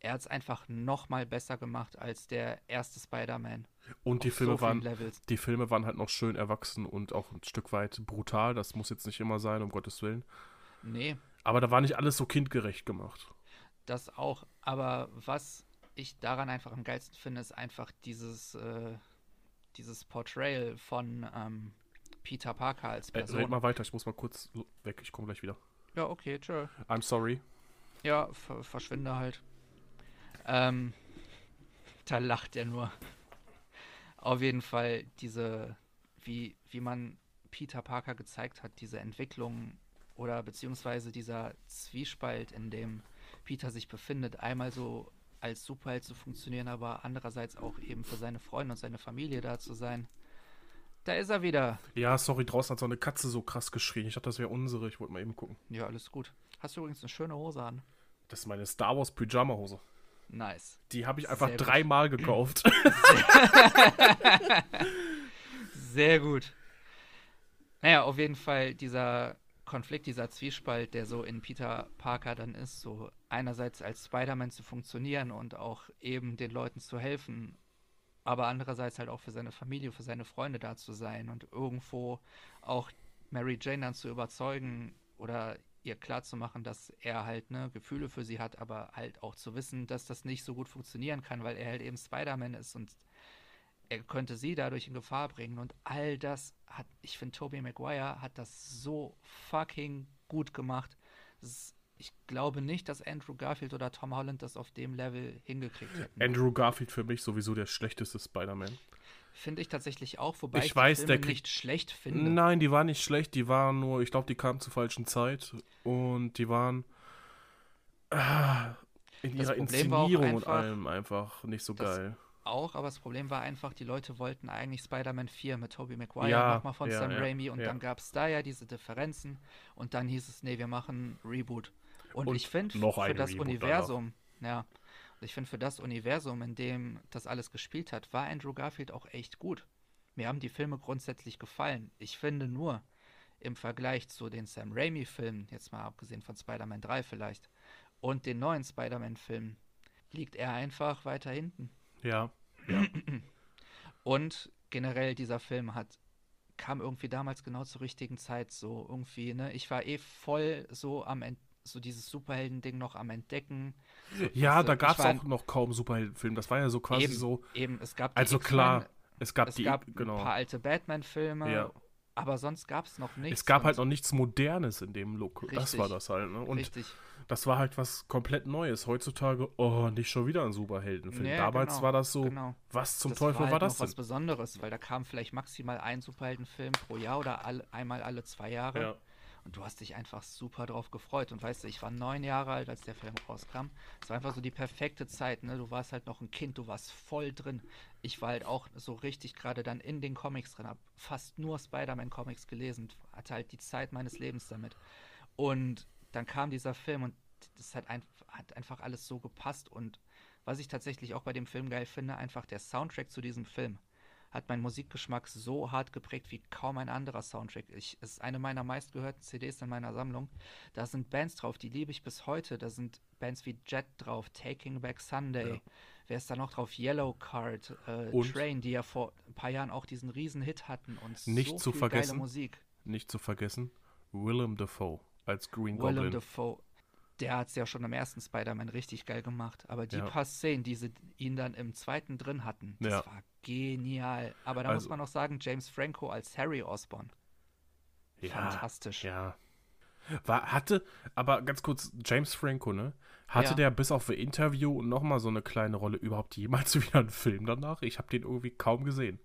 er hat es einfach noch mal besser gemacht als der erste Spider-Man. Und die Filme so waren, Levels. die Filme waren halt noch schön erwachsen und auch ein Stück weit brutal. Das muss jetzt nicht immer sein, um Gottes Willen. Nee, Aber da war nicht alles so kindgerecht gemacht. Das auch, aber was ich daran einfach am geilsten finde, ist einfach dieses, äh, dieses Portrayal von ähm, Peter Parker als Äh, Person. red mal weiter, ich muss mal kurz weg, ich komme gleich wieder. ja, okay, tschö. I'm sorry. Ja, ver verschwinde halt. Ähm, da lacht er nur. Auf jeden Fall diese, wie, wie man Peter Parker gezeigt hat, diese Entwicklung oder beziehungsweise dieser Zwiespalt, in dem Peter sich befindet, einmal so als Superheld zu funktionieren, aber andererseits auch eben für seine Freunde und seine Familie da zu sein. Da ist er wieder. Ja, sorry, draußen hat so eine Katze so krass geschrien. Ich dachte, das wäre unsere. Ich wollte mal eben gucken. Ja, alles gut. Hast du übrigens eine schöne Hose an? Das ist meine Star Wars Pyjama-Hose. Nice. Die habe ich einfach Sehr gut. dreimal gekauft. Sehr gut. Naja, auf jeden Fall dieser Konflikt, dieser Zwiespalt, der so in Peter Parker dann ist, so einerseits als Spider-Man zu funktionieren und auch eben den Leuten zu helfen, aber andererseits halt auch für seine Familie, für seine Freunde da zu sein und irgendwo auch Mary Jane dann zu überzeugen oder ihr klarzumachen, dass er halt ne, Gefühle für sie hat, aber halt auch zu wissen, dass das nicht so gut funktionieren kann, weil er halt eben Spider-Man ist und er könnte sie dadurch in Gefahr bringen. Und all das hat, ich finde, Tobey Maguire hat das so fucking gut gemacht. Ist, ich glaube nicht, dass Andrew Garfield oder Tom Holland das auf dem Level hingekriegt hätten. Andrew Garfield für mich sowieso der schlechteste Spider-Man. Finde ich tatsächlich auch, wobei Ich ich, weiß, die der Filme kriegt- nicht schlecht finde. Nein, die waren nicht schlecht, die waren nur, ich glaube, die kamen zur falschen Zeit und die waren ah, in Das ihrer Problem Inszenierung und einfach, allem einfach nicht so geil. Auch, aber das Problem war einfach, die Leute wollten eigentlich Spider-Man 4 mit Tobey Maguire Ja, nochmal von ja, Sam ja, Raimi und ja. dann gab es da ja diese Differenzen und dann hieß es, nee, wir machen Reboot. Und, Und ich finde, für das Reboot Universum, ja, und ich finde, für das Universum, in dem das alles gespielt hat, war Andrew Garfield auch echt gut. Mir haben die Filme grundsätzlich gefallen. Ich finde nur, im Vergleich zu den Sam Raimi-Filmen, jetzt mal abgesehen von Spider-Man 3 vielleicht, und den neuen Spider-Man-Filmen, liegt er einfach weiter hinten. Ja, Und generell dieser Film hat kam irgendwie damals genau zur richtigen Zeit so irgendwie, ne? Ich war eh voll so am Ent so dieses Superhelden-Ding noch am Entdecken. Ja du, da gab es auch noch kaum Superheldenfilme. Das war ja so quasi eben, so, eben, es gab also klar, es gab es die, gab genau. ein paar alte Batman-Filme, Ja. Aber sonst gab es noch nichts. Es gab halt noch nichts Modernes in dem Look. Das Richtig. war das halt, ne? Und richtig. das war halt was komplett Neues. Heutzutage, oh, nicht schon wieder ein Superheldenfilm. Ja, Damals genau, war das so, genau. was zum das Teufel war, war, halt das noch was denn? Besonderes, weil da kam vielleicht maximal ein Superheldenfilm pro Jahr oder alle, einmal alle zwei Jahre. Ja. Und du hast dich einfach super drauf gefreut. Und weißt du, ich war neun Jahre alt, als der Film rauskam. Es war einfach so die perfekte Zeit, ne? Du warst halt noch ein Kind, du warst voll drin. Ich war halt auch so richtig gerade dann in den Comics drin, hab fast nur Spider-Man-Comics gelesen, hatte halt die Zeit meines Lebens damit. Und dann kam dieser Film und das hat, ein, hat einfach alles so gepasst. Und was ich tatsächlich auch bei dem Film geil finde, einfach der Soundtrack zu diesem Film hat meinen Musikgeschmack so hart geprägt wie kaum ein anderer Soundtrack. Ich, es ist eine meiner meistgehörten CDs in meiner Sammlung. Da sind Bands drauf, die liebe ich bis heute. Da sind Bands wie Jet drauf, Taking Back Sunday. Ja. Wer ist da noch drauf? Yellow Card, äh, Train, die ja vor ein paar Jahren auch diesen riesen Hit hatten und nicht so zu viel vergessen, geile Musik. Nicht zu vergessen, Willem Dafoe als Green Willem Goblin. Dafoe der hat es ja schon im ersten Spider-Man richtig geil gemacht. Aber die Ja. paar Szenen, die sie ihn dann im zweiten drin hatten, das Ja. war genial. Aber da Also- muss man noch sagen, James Franco als Harry Osborn. Fantastisch. Ja. War, hatte, aber ganz kurz, James Franco, ne? Hatte Ja. der bis auf ein Interview nochmal so eine kleine Rolle überhaupt jemals wieder einen Film danach? Ich habe den irgendwie kaum gesehen.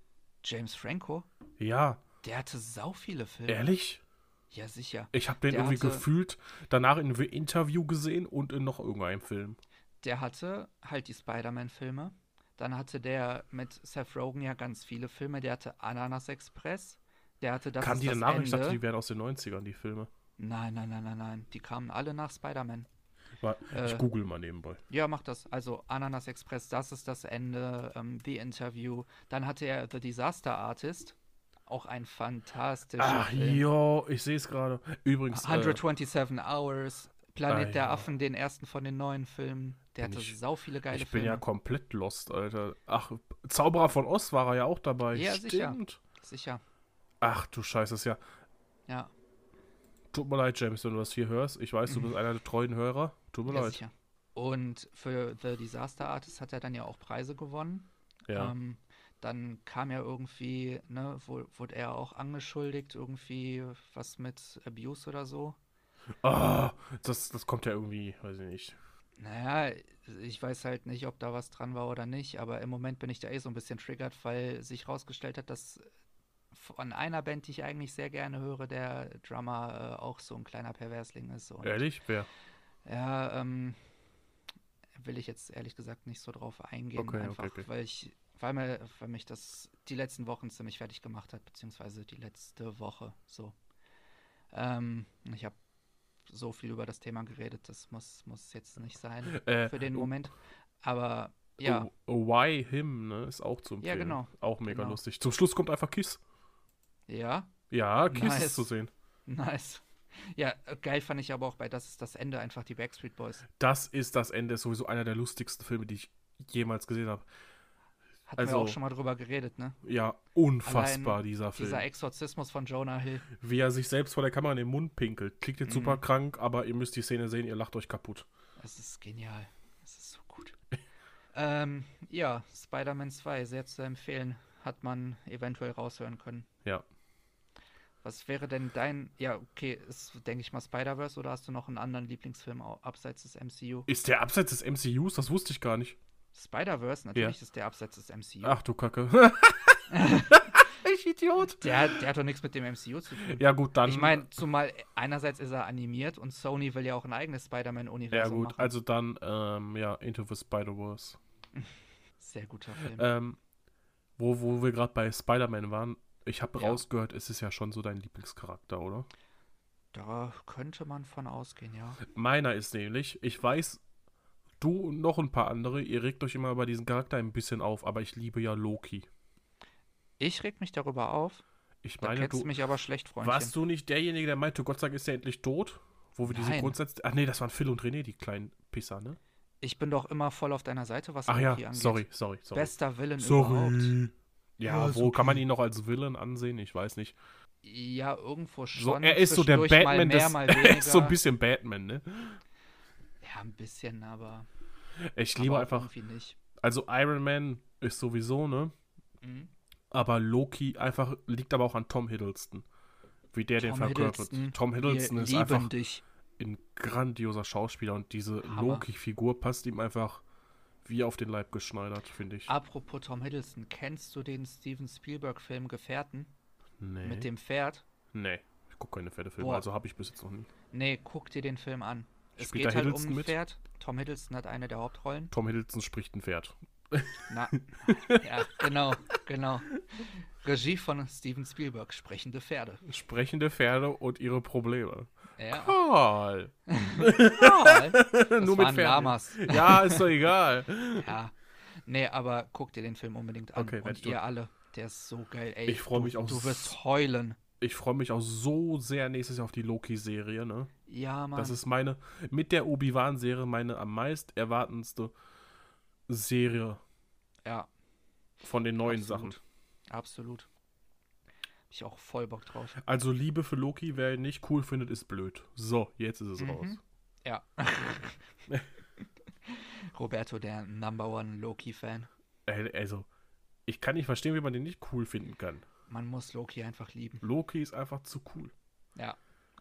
James Franco, Ja, der hatte sau viele Filme. ehrlich? Ja, sicher. Ich habe den Der irgendwie hatte- gefühlt danach in einem Interview gesehen und in noch irgendeinem Film. Der hatte halt die Spider-Man-Filme. Dann hatte der mit Seth Rogen ja ganz viele Filme. Der hatte Ananas Express. Der hatte das Kam ist die danach? Ende. Ich dachte, die wären aus den 90ern, die Filme. Nein, nein, nein, nein, nein. Die kamen alle nach Spider-Man. Ich Äh, google mal nebenbei. Ja, mach das. Also Ananas Express, das ist das Ende. Ähm, The Interview. Dann hatte er The Disaster Artist. Auch ein fantastischer Ach, Film. jo, ich sehe es gerade. Übrigens, äh, 127 Hours. Planet der. Affen, den ersten von den neuen Filmen. Der hatte ich- sau viele geile ich bin Filme. ja komplett lost, Alter. Ach, Zauberer von Ost war er ja auch dabei. Ja, sicher. Stimmt. Sicher. Ach du Scheiße, ist ja. Ja, Tut mir leid, James, wenn du das hier hörst. Ich weiß, du bist einer der treuen Hörer. Tut mir ja leid. sicher. Und für The Disaster Artist hat er dann ja auch Preise gewonnen. Ja. Ähm, dann kam ja irgendwie, ne, wurde er auch angeschuldigt, irgendwie was mit Abuse oder so. Ah, das, das kommt ja irgendwie, weiß ich nicht. Naja, ich weiß halt nicht, ob da was dran war oder nicht, aber im Moment bin ich da eh so ein bisschen triggert, weil sich rausgestellt hat, dass von einer Band, die ich eigentlich sehr gerne höre, der Drummer äh, auch so ein kleiner Perversling ist. Ehrlich? Wer? Ja, ähm, will ich jetzt ehrlich gesagt nicht so drauf eingehen, Okay, okay, einfach okay. weil ich, weil mir, weil mich das die letzten Wochen ziemlich fertig gemacht hat, beziehungsweise die letzte Woche so. Ähm, ich habe so viel über das Thema geredet, das muss, muss jetzt nicht sein Äh, für den oh, Moment. Aber ja, oh, oh, Why Him, ne? Ist auch zu Ja, genau. Auch mega Genau. lustig. Zum Schluss kommt einfach Kiss. ja, Ja, Kiss Nice. ist zu sehen. nice. Ja, geil fand ich aber auch bei Das ist das Ende einfach die Backstreet Boys. Das ist das Ende, ist sowieso einer der lustigsten Filme, die ich jemals gesehen habe. Hatten Also- wir auch schon mal drüber geredet, ne? Ja, unfassbar, dieser Film. Dieser Exorzismus von Jonah Hill. Wie er sich selbst vor der Kamera in den Mund pinkelt. Klingt jetzt Mhm. super krank, aber ihr müsst die Szene sehen, ihr lacht euch kaputt. Es ist genial. Es ist so gut. ähm, ja, Spider-Man 2, sehr zu empfehlen. Hat man eventuell raushören können. Ja. Was wäre denn dein. Ja, okay, ist, denke ich mal, Spider-Verse oder hast du noch einen anderen Lieblingsfilm abseits des MCU? Ist der abseits des MCUs? Das wusste ich gar nicht. Spider-Verse, natürlich ist der abseits des MCU. Ach du Kacke. ich Idiot. Der, der hat doch nichts mit dem MCU zu tun. Ja gut, dann. Ich meine, zumal einerseits ist er animiert und Sony will ja auch ein eigenes Ja Spider-Man-Universum gut, machen. also dann, ähm, ja, Into the Spider-Verse. Sehr guter Film. Ähm, wo, wo wir gerade bei Spider-Man waren, ich habe Ja. rausgehört, es ist ja schon so dein Lieblingscharakter, oder? da könnte man von ausgehen, ja. Meiner ist nämlich, ich weiß, du und noch ein paar andere, ihr regt euch immer bei diesem Charakter ein bisschen auf, aber ich liebe ja Loki. Ich reg mich darüber auf. Ich meine, kennst du, mich aber schlecht, Freundchen. warst du nicht derjenige, der meinte, Gott sei Dank ist er endlich tot? Wo wir diese Nein. Grundsätze. Ach nee, das waren Phil und René, die kleinen Pisser, ne? Ich bin doch immer voll auf deiner Seite, was Ach ja, Loki angeht. sorry, sorry, sorry. Bester Villain überhaupt. Ja, Ja, wo kann man okay. ihn noch als Villain ansehen? Ich weiß nicht. Ja, irgendwo schon. So, er ist so der Batman mal mehr, des. mal er ist so ein bisschen Batman, ne? Ja, ein bisschen, aber. Ich liebe aber einfach. Irgendwie nicht. Also Iron Man ist sowieso, ne? Mhm. Aber Loki einfach liegt aber auch an Tom Hiddleston. Wie der den Tom verkörpert. Hiddleston, Tom Hiddleston ist einfach dich. ein grandioser Schauspieler und diese. Loki-Figur passt ihm einfach wie auf den Leib geschneidert, finde ich. Apropos Tom Hiddleston, kennst du den Steven Spielberg-Film Gefährten nee. mit dem Pferd? nee. gucke keine Pferdefilme, Boah. also habe ich bis jetzt noch nie. Nee, guck dir den Film an. Es geht halt um Hiddleston ein mit? Pferd. Tom Hiddleston hat eine der Hauptrollen. Tom Hiddleston spricht ein Pferd. Na, ja, genau, genau. Regie von Steven Spielberg, sprechende Pferde. Sprechende Pferde und ihre Probleme. Ja, Karl! Karl, das Nur mit Pferden. Lamas. Ja, ist doch egal. Ja. Nee, aber guck dir den Film unbedingt an. Okay, und ihr alle. Der ist so geil, ey. Ich freu Du- mich auch Du wirst heulen. Ich freue mich auch so sehr nächstes Jahr auf die Loki-Serie, ne? Ja, Mann. Das ist meine, mit der Obi-Wan-Serie, meine am meist erwartendste Serie ja, von den neuen absolut. Sachen. Absolut. Hab ich auch voll Bock drauf. Also Liebe für Loki, wer ihn nicht cool findet, ist blöd. So, jetzt ist es Mhm. raus. Ja. Roberto, der Number One Loki-Fan. Äh, Also, ich kann nicht verstehen, wie man den nicht cool finden kann. Man muss Loki einfach lieben. Loki ist einfach zu cool. Ja,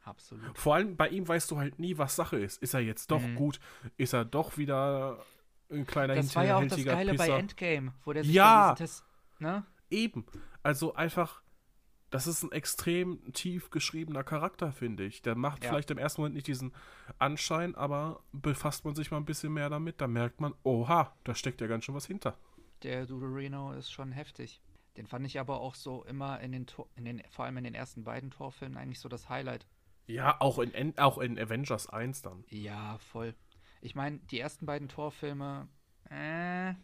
absolut. Vor allem bei ihm weißt du halt nie, was Sache ist. Ist er jetzt doch Mhm. gut? Ist er doch wieder ein kleiner Das war ja auch das Geile bei Pisser? Endgame, wo der sich Ja. bei Test, ne? Eben. Also einfach, das ist ein extrem tief geschriebener Charakter, finde ich. Der macht Ja. vielleicht im ersten Moment nicht diesen Anschein, aber befasst man sich mal ein bisschen mehr damit, da merkt man, oha, da steckt ja ganz schön was hinter. Der Dudorino ist schon heftig. Den fand ich aber auch so immer in den, Tor, in den vor allem in den ersten beiden Torfilmen eigentlich so das Highlight. Ja, auch in, auch in Avengers 1 dann. Ja, voll. Ich meine, die ersten beiden Torfilme, äh,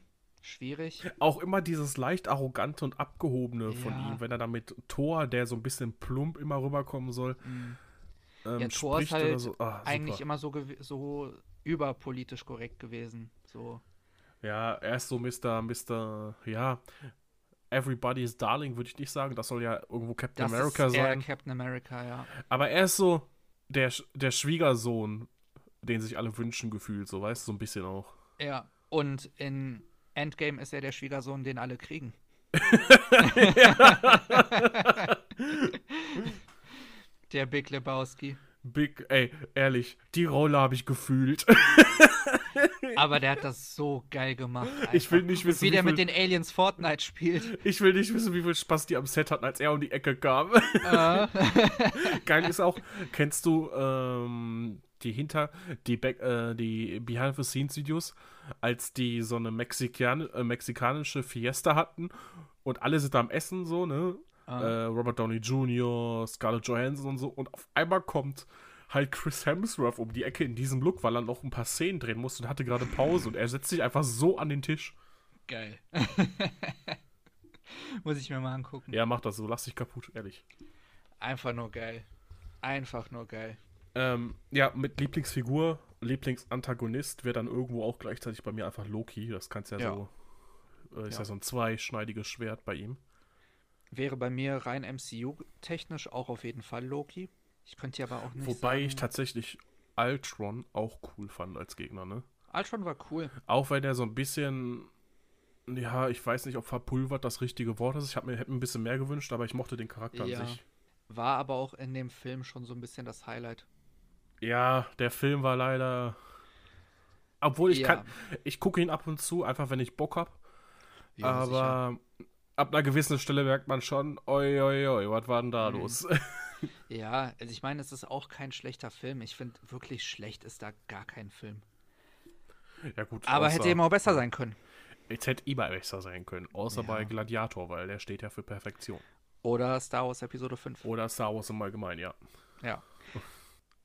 schwierig. Auch immer dieses leicht arrogante und abgehobene von Ja. ihm, wenn er da mit Thor, der so ein bisschen plump immer rüberkommen soll, Mhm. ähm, Ja, Thor ist halt so. Ah, Eigentlich immer so, so überpolitisch korrekt gewesen. So. Ja, er ist so Mr. Mr. Ja, Everybody's Darling, würde ich nicht sagen. Das soll ja irgendwo Captain Das America ist eher sein. Captain America, ja. Aber er ist so der, der Schwiegersohn, den sich alle wünschen, gefühlt, so weißt du, so ein bisschen auch. Ja. Und in Endgame ist er der Schwiegersohn, den alle kriegen. der Big Lebowski. Big, ey, ehrlich, die Rolle habe ich gefühlt. Aber der hat das so geil gemacht. Ich will einfach. nicht wissen, wie der wie mit viel- den Aliens Fortnite spielt. Ich will nicht wissen, wie viel Spaß die am Set hatten, als er um die Ecke kam. äh, Geil ist auch, kennst du ähm, die hinter, die, Back, äh, die Behind-the-Scenes-Videos, als die so eine Mexikan äh, mexikanische Fiesta hatten und alle sind da am Essen so, ne? Ah. Äh, Robert Downey Jr., Scarlett Johansson und so und auf einmal kommt halt Chris Hemsworth um die Ecke in diesem Look, weil er noch ein paar Szenen drehen musste und hatte gerade Pause und er setzt sich einfach so an den Tisch. geil. Muss ich mir mal angucken. Ja, mach das so, lass dich kaputt, ehrlich. Einfach nur geil. Einfach nur geil. Ähm, ja, mit Lieblingsfigur, Lieblingsantagonist wäre dann irgendwo auch gleichzeitig bei mir einfach Loki. Das kannst ja, Ja. so. Äh, ist ja. Ja. so ein zweischneidiges Schwert bei ihm. Wäre bei mir rein MCU-technisch auch auf jeden Fall Loki. Ich könnte aber auch nicht Wobei ich sagen. tatsächlich Ultron auch cool fand als Gegner, ne? Ultron war cool. Auch wenn er so ein bisschen. Ja, ich weiß nicht, ob verpulvert das richtige Wort ist. Ich hab mir, hätte mir ein bisschen mehr gewünscht, aber ich mochte den Charakter Ja. an sich. War aber auch in dem Film schon so ein bisschen das Highlight. Ja, der Film war leider. Obwohl ich Ja. kann. Ich gucke ihn ab und zu, einfach wenn ich Bock hab. Ja, sicher. aber ab einer gewissen Stelle merkt man schon, oi, oi, oi, was war denn da Mhm. los? Ja, also ich meine, es ist auch kein schlechter Film. Ich finde, wirklich schlecht ist da gar kein Film. ja, gut. Aber außer, hätte eben auch besser sein können. Es hätte immer besser sein können. Außer Ja. bei Gladiator, weil der steht ja für Perfektion. Oder Star Wars Episode 5. Oder Star Wars im Allgemeinen, ja. Ja.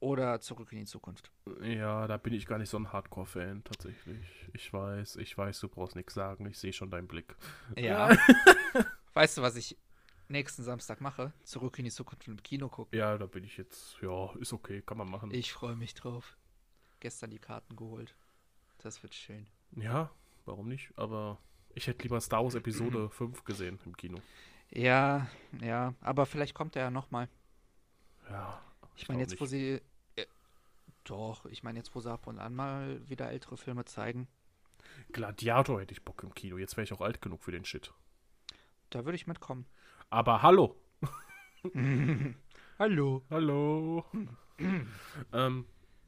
Oder Zurück in die Zukunft. Ja, da bin ich gar nicht so ein Hardcore-Fan, tatsächlich. Ich weiß, ich weiß, du brauchst nichts sagen. Ich sehe schon deinen Blick. Ja. weißt du, was ich nächsten Samstag mache? Zurück in die Zukunft im Kino gucken. Ja, da bin ich jetzt, ja, ist okay, kann man machen. Ich freue mich drauf. Gestern die Karten geholt. Das wird schön. Ja, warum nicht? Aber ich hätte lieber Star Wars Episode 5 gesehen im Kino. Ja, ja, aber vielleicht kommt er ja nochmal. Ja. Ich meine, glaub jetzt, wo nicht. sie. Äh, doch, ich meine, jetzt, wo sie ab und an mal wieder ältere Filme zeigen, Gladiator hätte ich Bock im Kino. Jetzt wäre ich auch alt genug für den Shit. da würde ich mitkommen. Aber hallo. Hallo. Hallo. ähm,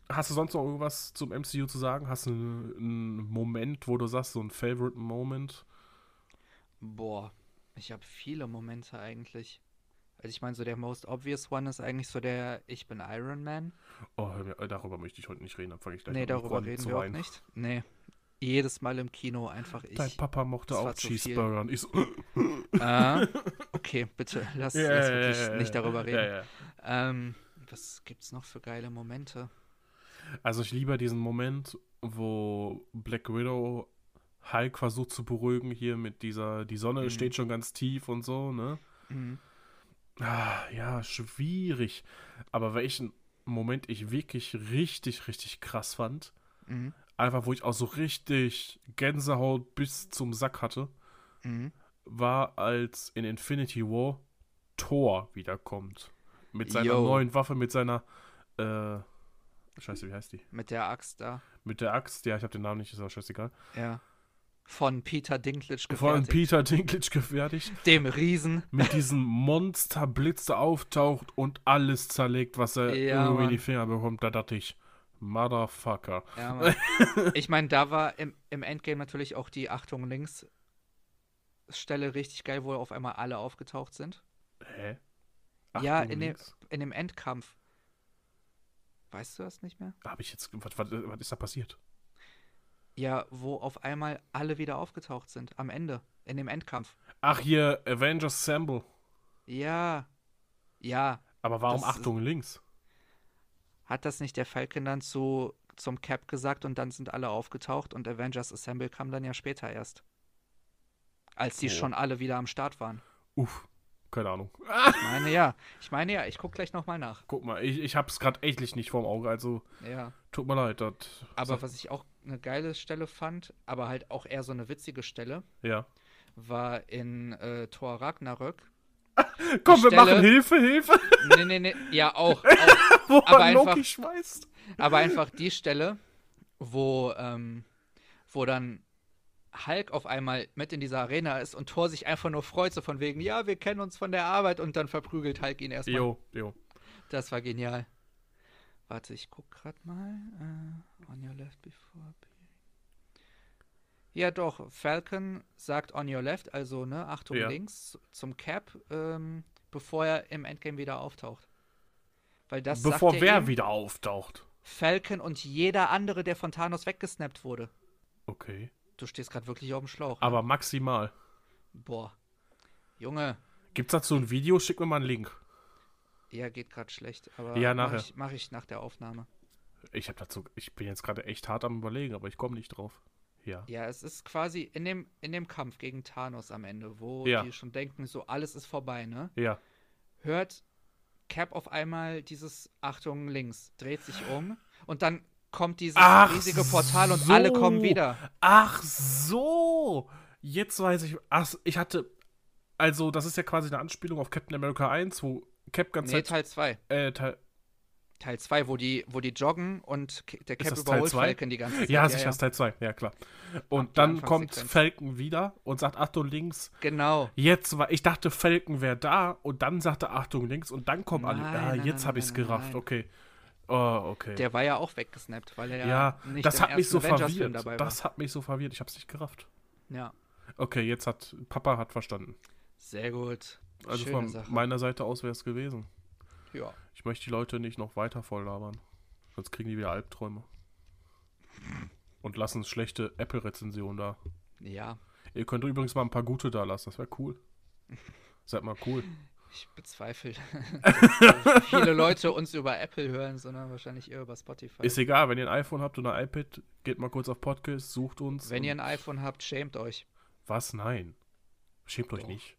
hast du sonst noch irgendwas zum MCU zu sagen? Hast du einen, einen Moment, wo du sagst, so ein Favorite Moment? Boah, ich habe viele Momente eigentlich. Also ich meine, so der most obvious one ist eigentlich so der Ich bin Iron Man. Oh, darüber möchte ich heute nicht reden, dann fange ich gleich Nee, an, darüber reden wir auch nicht. Nee. Jedes Mal im Kino einfach ich. Dein Papa mochte auch. Cheeseburger. Und ich so, Ah, okay, bitte, lass, lass ja, wirklich ja, ja, nicht darüber reden. Ähm, was gibt's noch für geile Momente? Also ich liebe diesen Moment, wo Black Widow Hulk versucht zu beruhigen hier mit dieser, die Sonne Mhm. steht schon ganz tief und so, ne? Mhm. Ah, ja, schwierig. Aber welchen Moment ich wirklich richtig, richtig krass fand, Mhm. Einfach wo ich auch so richtig Gänsehaut bis zum Sack hatte, Mhm. war, als in Infinity War Thor wiederkommt. Mit seiner Yo. neuen Waffe, mit seiner, äh, scheiße, wie heißt die? Mit der Axt da. Mit der Axt, ja, ich habe den Namen nicht, ist aber scheißegal. Ja. Von Peter Dinklage Von gefertigt. Peter Dinklage gefertigt. Dem Riesen. Mit diesem Monsterblitz, auftaucht und alles zerlegt, was er Ja, irgendwie in die. Finger bekommt. Da dachte ich, Motherfucker. Ja, Mann. ich meine, da war im, im Endgame natürlich auch die Achtung links Stelle richtig geil, wo auf einmal alle aufgetaucht sind. Hä? Ja, Achtung, in dem- links. In dem Endkampf. Weißt du das nicht mehr? Hab ich jetzt, was, was, was ist da passiert? Ja, wo auf einmal alle wieder aufgetaucht sind. Am Ende. In dem Endkampf. Ach, hier, Avengers Assemble. Ja. Ja. Aber warum Achtung links? Hat das nicht der Falcon dann zu, zum Cap gesagt und dann sind alle aufgetaucht und Avengers Assemble kam dann ja später erst. Als die Oh. schon alle wieder am Start waren. Uff, keine Ahnung. Ich meine ja. Ich meine ja, ich guck gleich nochmal nach. Guck mal, ich, ich hab's gerade echtlich nicht vorm Auge, also Ja. tut mir leid. Das, Aber was ich auch eine geile Stelle fand, aber halt auch eher so eine witzige Stelle, ja. war in äh, Thor Ragnarök. Komm, wir Stelle- machen Hilfe, Hilfe. Nee, nee, nee. Ja, auch. auch Wo Aber er Loki einfach- schmeißt. aber einfach die Stelle, wo, ähm, wo dann Hulk auf einmal mit in dieser Arena ist und Thor sich einfach nur freut, so von wegen, ja, wir kennen uns von der Arbeit und dann verprügelt Hulk ihn erstmal. Jo, jo. Das war genial. Warte, ich guck grad mal. Äh, on your left before. appearing. Ja, doch. Falcon sagt on your left, also, ne, Achtung Ja. links zum Cap, ähm, bevor er im Endgame wieder auftaucht. Weil das Bevor er wer ihm, wieder auftaucht. Falcon und jeder andere, der von Thanos weggesnappt wurde. Okay. Du stehst gerade wirklich auf dem Schlauch. ne? Aber maximal. Boah. Junge, Gibt's dazu ein Video? Schick mir mal einen Link. ja, geht gerade schlecht. Aber Ja, mach nachher. ich, mach ich nach der Aufnahme. Ich habe dazu, ich bin jetzt gerade echt hart am überlegen, aber ich komme nicht drauf. Ja. Ja, es ist quasi in dem, in dem Kampf gegen Thanos am Ende, wo Ja. die schon denken, so alles ist vorbei, ne? Ja. Hört Cap auf einmal dieses Achtung links, dreht sich um und dann kommt dieses Ach riesige Portal und alle kommen so. wieder. Ach so. Jetzt weiß ich. Ach, ich hatte. Also, das ist ja quasi eine Anspielung auf Captain America 1, wo Cap ganz Nee, Teil 2. äh, Teil, Teil 2, wo die, wo die joggen und der Cap überholt zwei? Falcon die ganze Zeit. Ja, sicher, ist Teil 2, ja klar. Und Ab dann kommt. Falcon wieder und sagt Achtung links. Genau. Jetzt war, ich dachte Falcon wäre da und dann sagte Achtung links und dann kommen alle. Ah, jetzt habe ich's nein, gerafft, nein. okay. Oh, okay. Der war ja auch weggesnappt, weil er ja, ja, nicht das hat mich so verwirrt. Das hat mich so verwirrt, ich hab's nicht gerafft. Ja, Okay, jetzt hat Papa hat verstanden. sehr gut. Also Schöne von Sache. meiner Seite aus wäre es gewesen. Ja. Ich möchte die Leute nicht noch weiter voll labern. Sonst kriegen die wieder Albträume. Und lassen schlechte Apple-Rezensionen da. Ja, Ihr könnt übrigens mal ein paar gute da lassen, das wäre cool. Seid mal cool. ich bezweifle, dass viele Leute uns über Apple hören, sondern wahrscheinlich eher über Spotify. Ist egal, wenn ihr ein iPhone habt oder ein iPad, geht mal kurz auf Podcast, sucht uns. Wenn ihr ein iPhone habt, schämt euch. Was? Nein. Schämt euch Doch. nicht.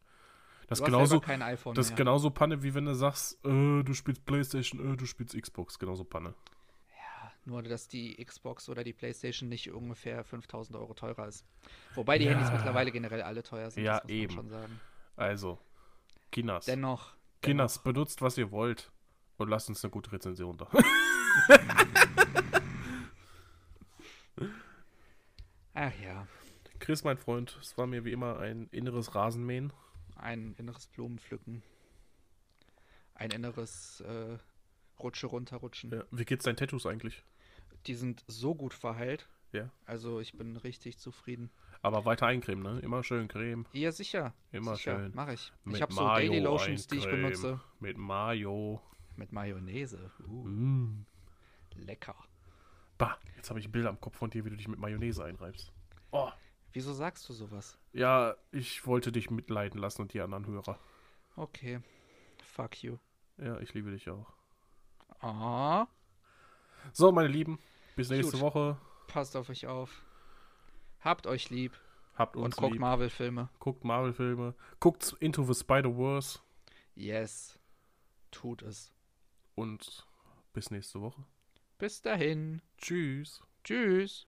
Das Du genauso, kein iPhone das mehr. genauso Panne, wie wenn du sagst, äh, du spielst Playstation, äh, du spielst Xbox. Genauso Panne. Nur, dass die Xbox oder die Playstation nicht ungefähr 5000 Euro teurer ist. Wobei die Ja. Handys mittlerweile generell alle teuer sind. Ja, eben. schon sagen. Also, Kinas. Dennoch. Kinders, benutzt, was ihr wollt. Und lasst uns eine gute Rezension da. Ach ja, Chris, mein Freund, es war mir wie immer ein inneres Rasenmähen. Ein inneres Blumenpflücken. Ein inneres äh, Rutsche runterrutschen. Ja. Wie geht's deinen Tattoos eigentlich? Die sind so gut verheilt. Ja. Also ich bin richtig zufrieden. Aber weiter eincremen, ne? Immer schön Creme. Ja, sicher. Immer sicher. schön. Mach ich. Mit ich habe so Daily Lotions, die ich benutze. Mit Mayo. Mit Mayonnaise. Uh, Mm. lecker. Bah, jetzt habe ich Bilder am Kopf von dir, wie du dich mit Mayonnaise einreibst. Oh. Wieso sagst du sowas? Ja, ich wollte dich mitleiden lassen und die anderen Hörer. Okay. Fuck you. Ja, ich liebe dich auch. Ah, So, meine Lieben, bis nächste Gut. Woche. passt auf euch auf. Habt euch lieb Habt und uns guckt lieb. Marvel-Filme. Guckt Marvel-Filme. Guckt Into the Spider-Verse. Yes. Tut es. Und bis nächste Woche. Bis dahin. Tschüss. Tschüss.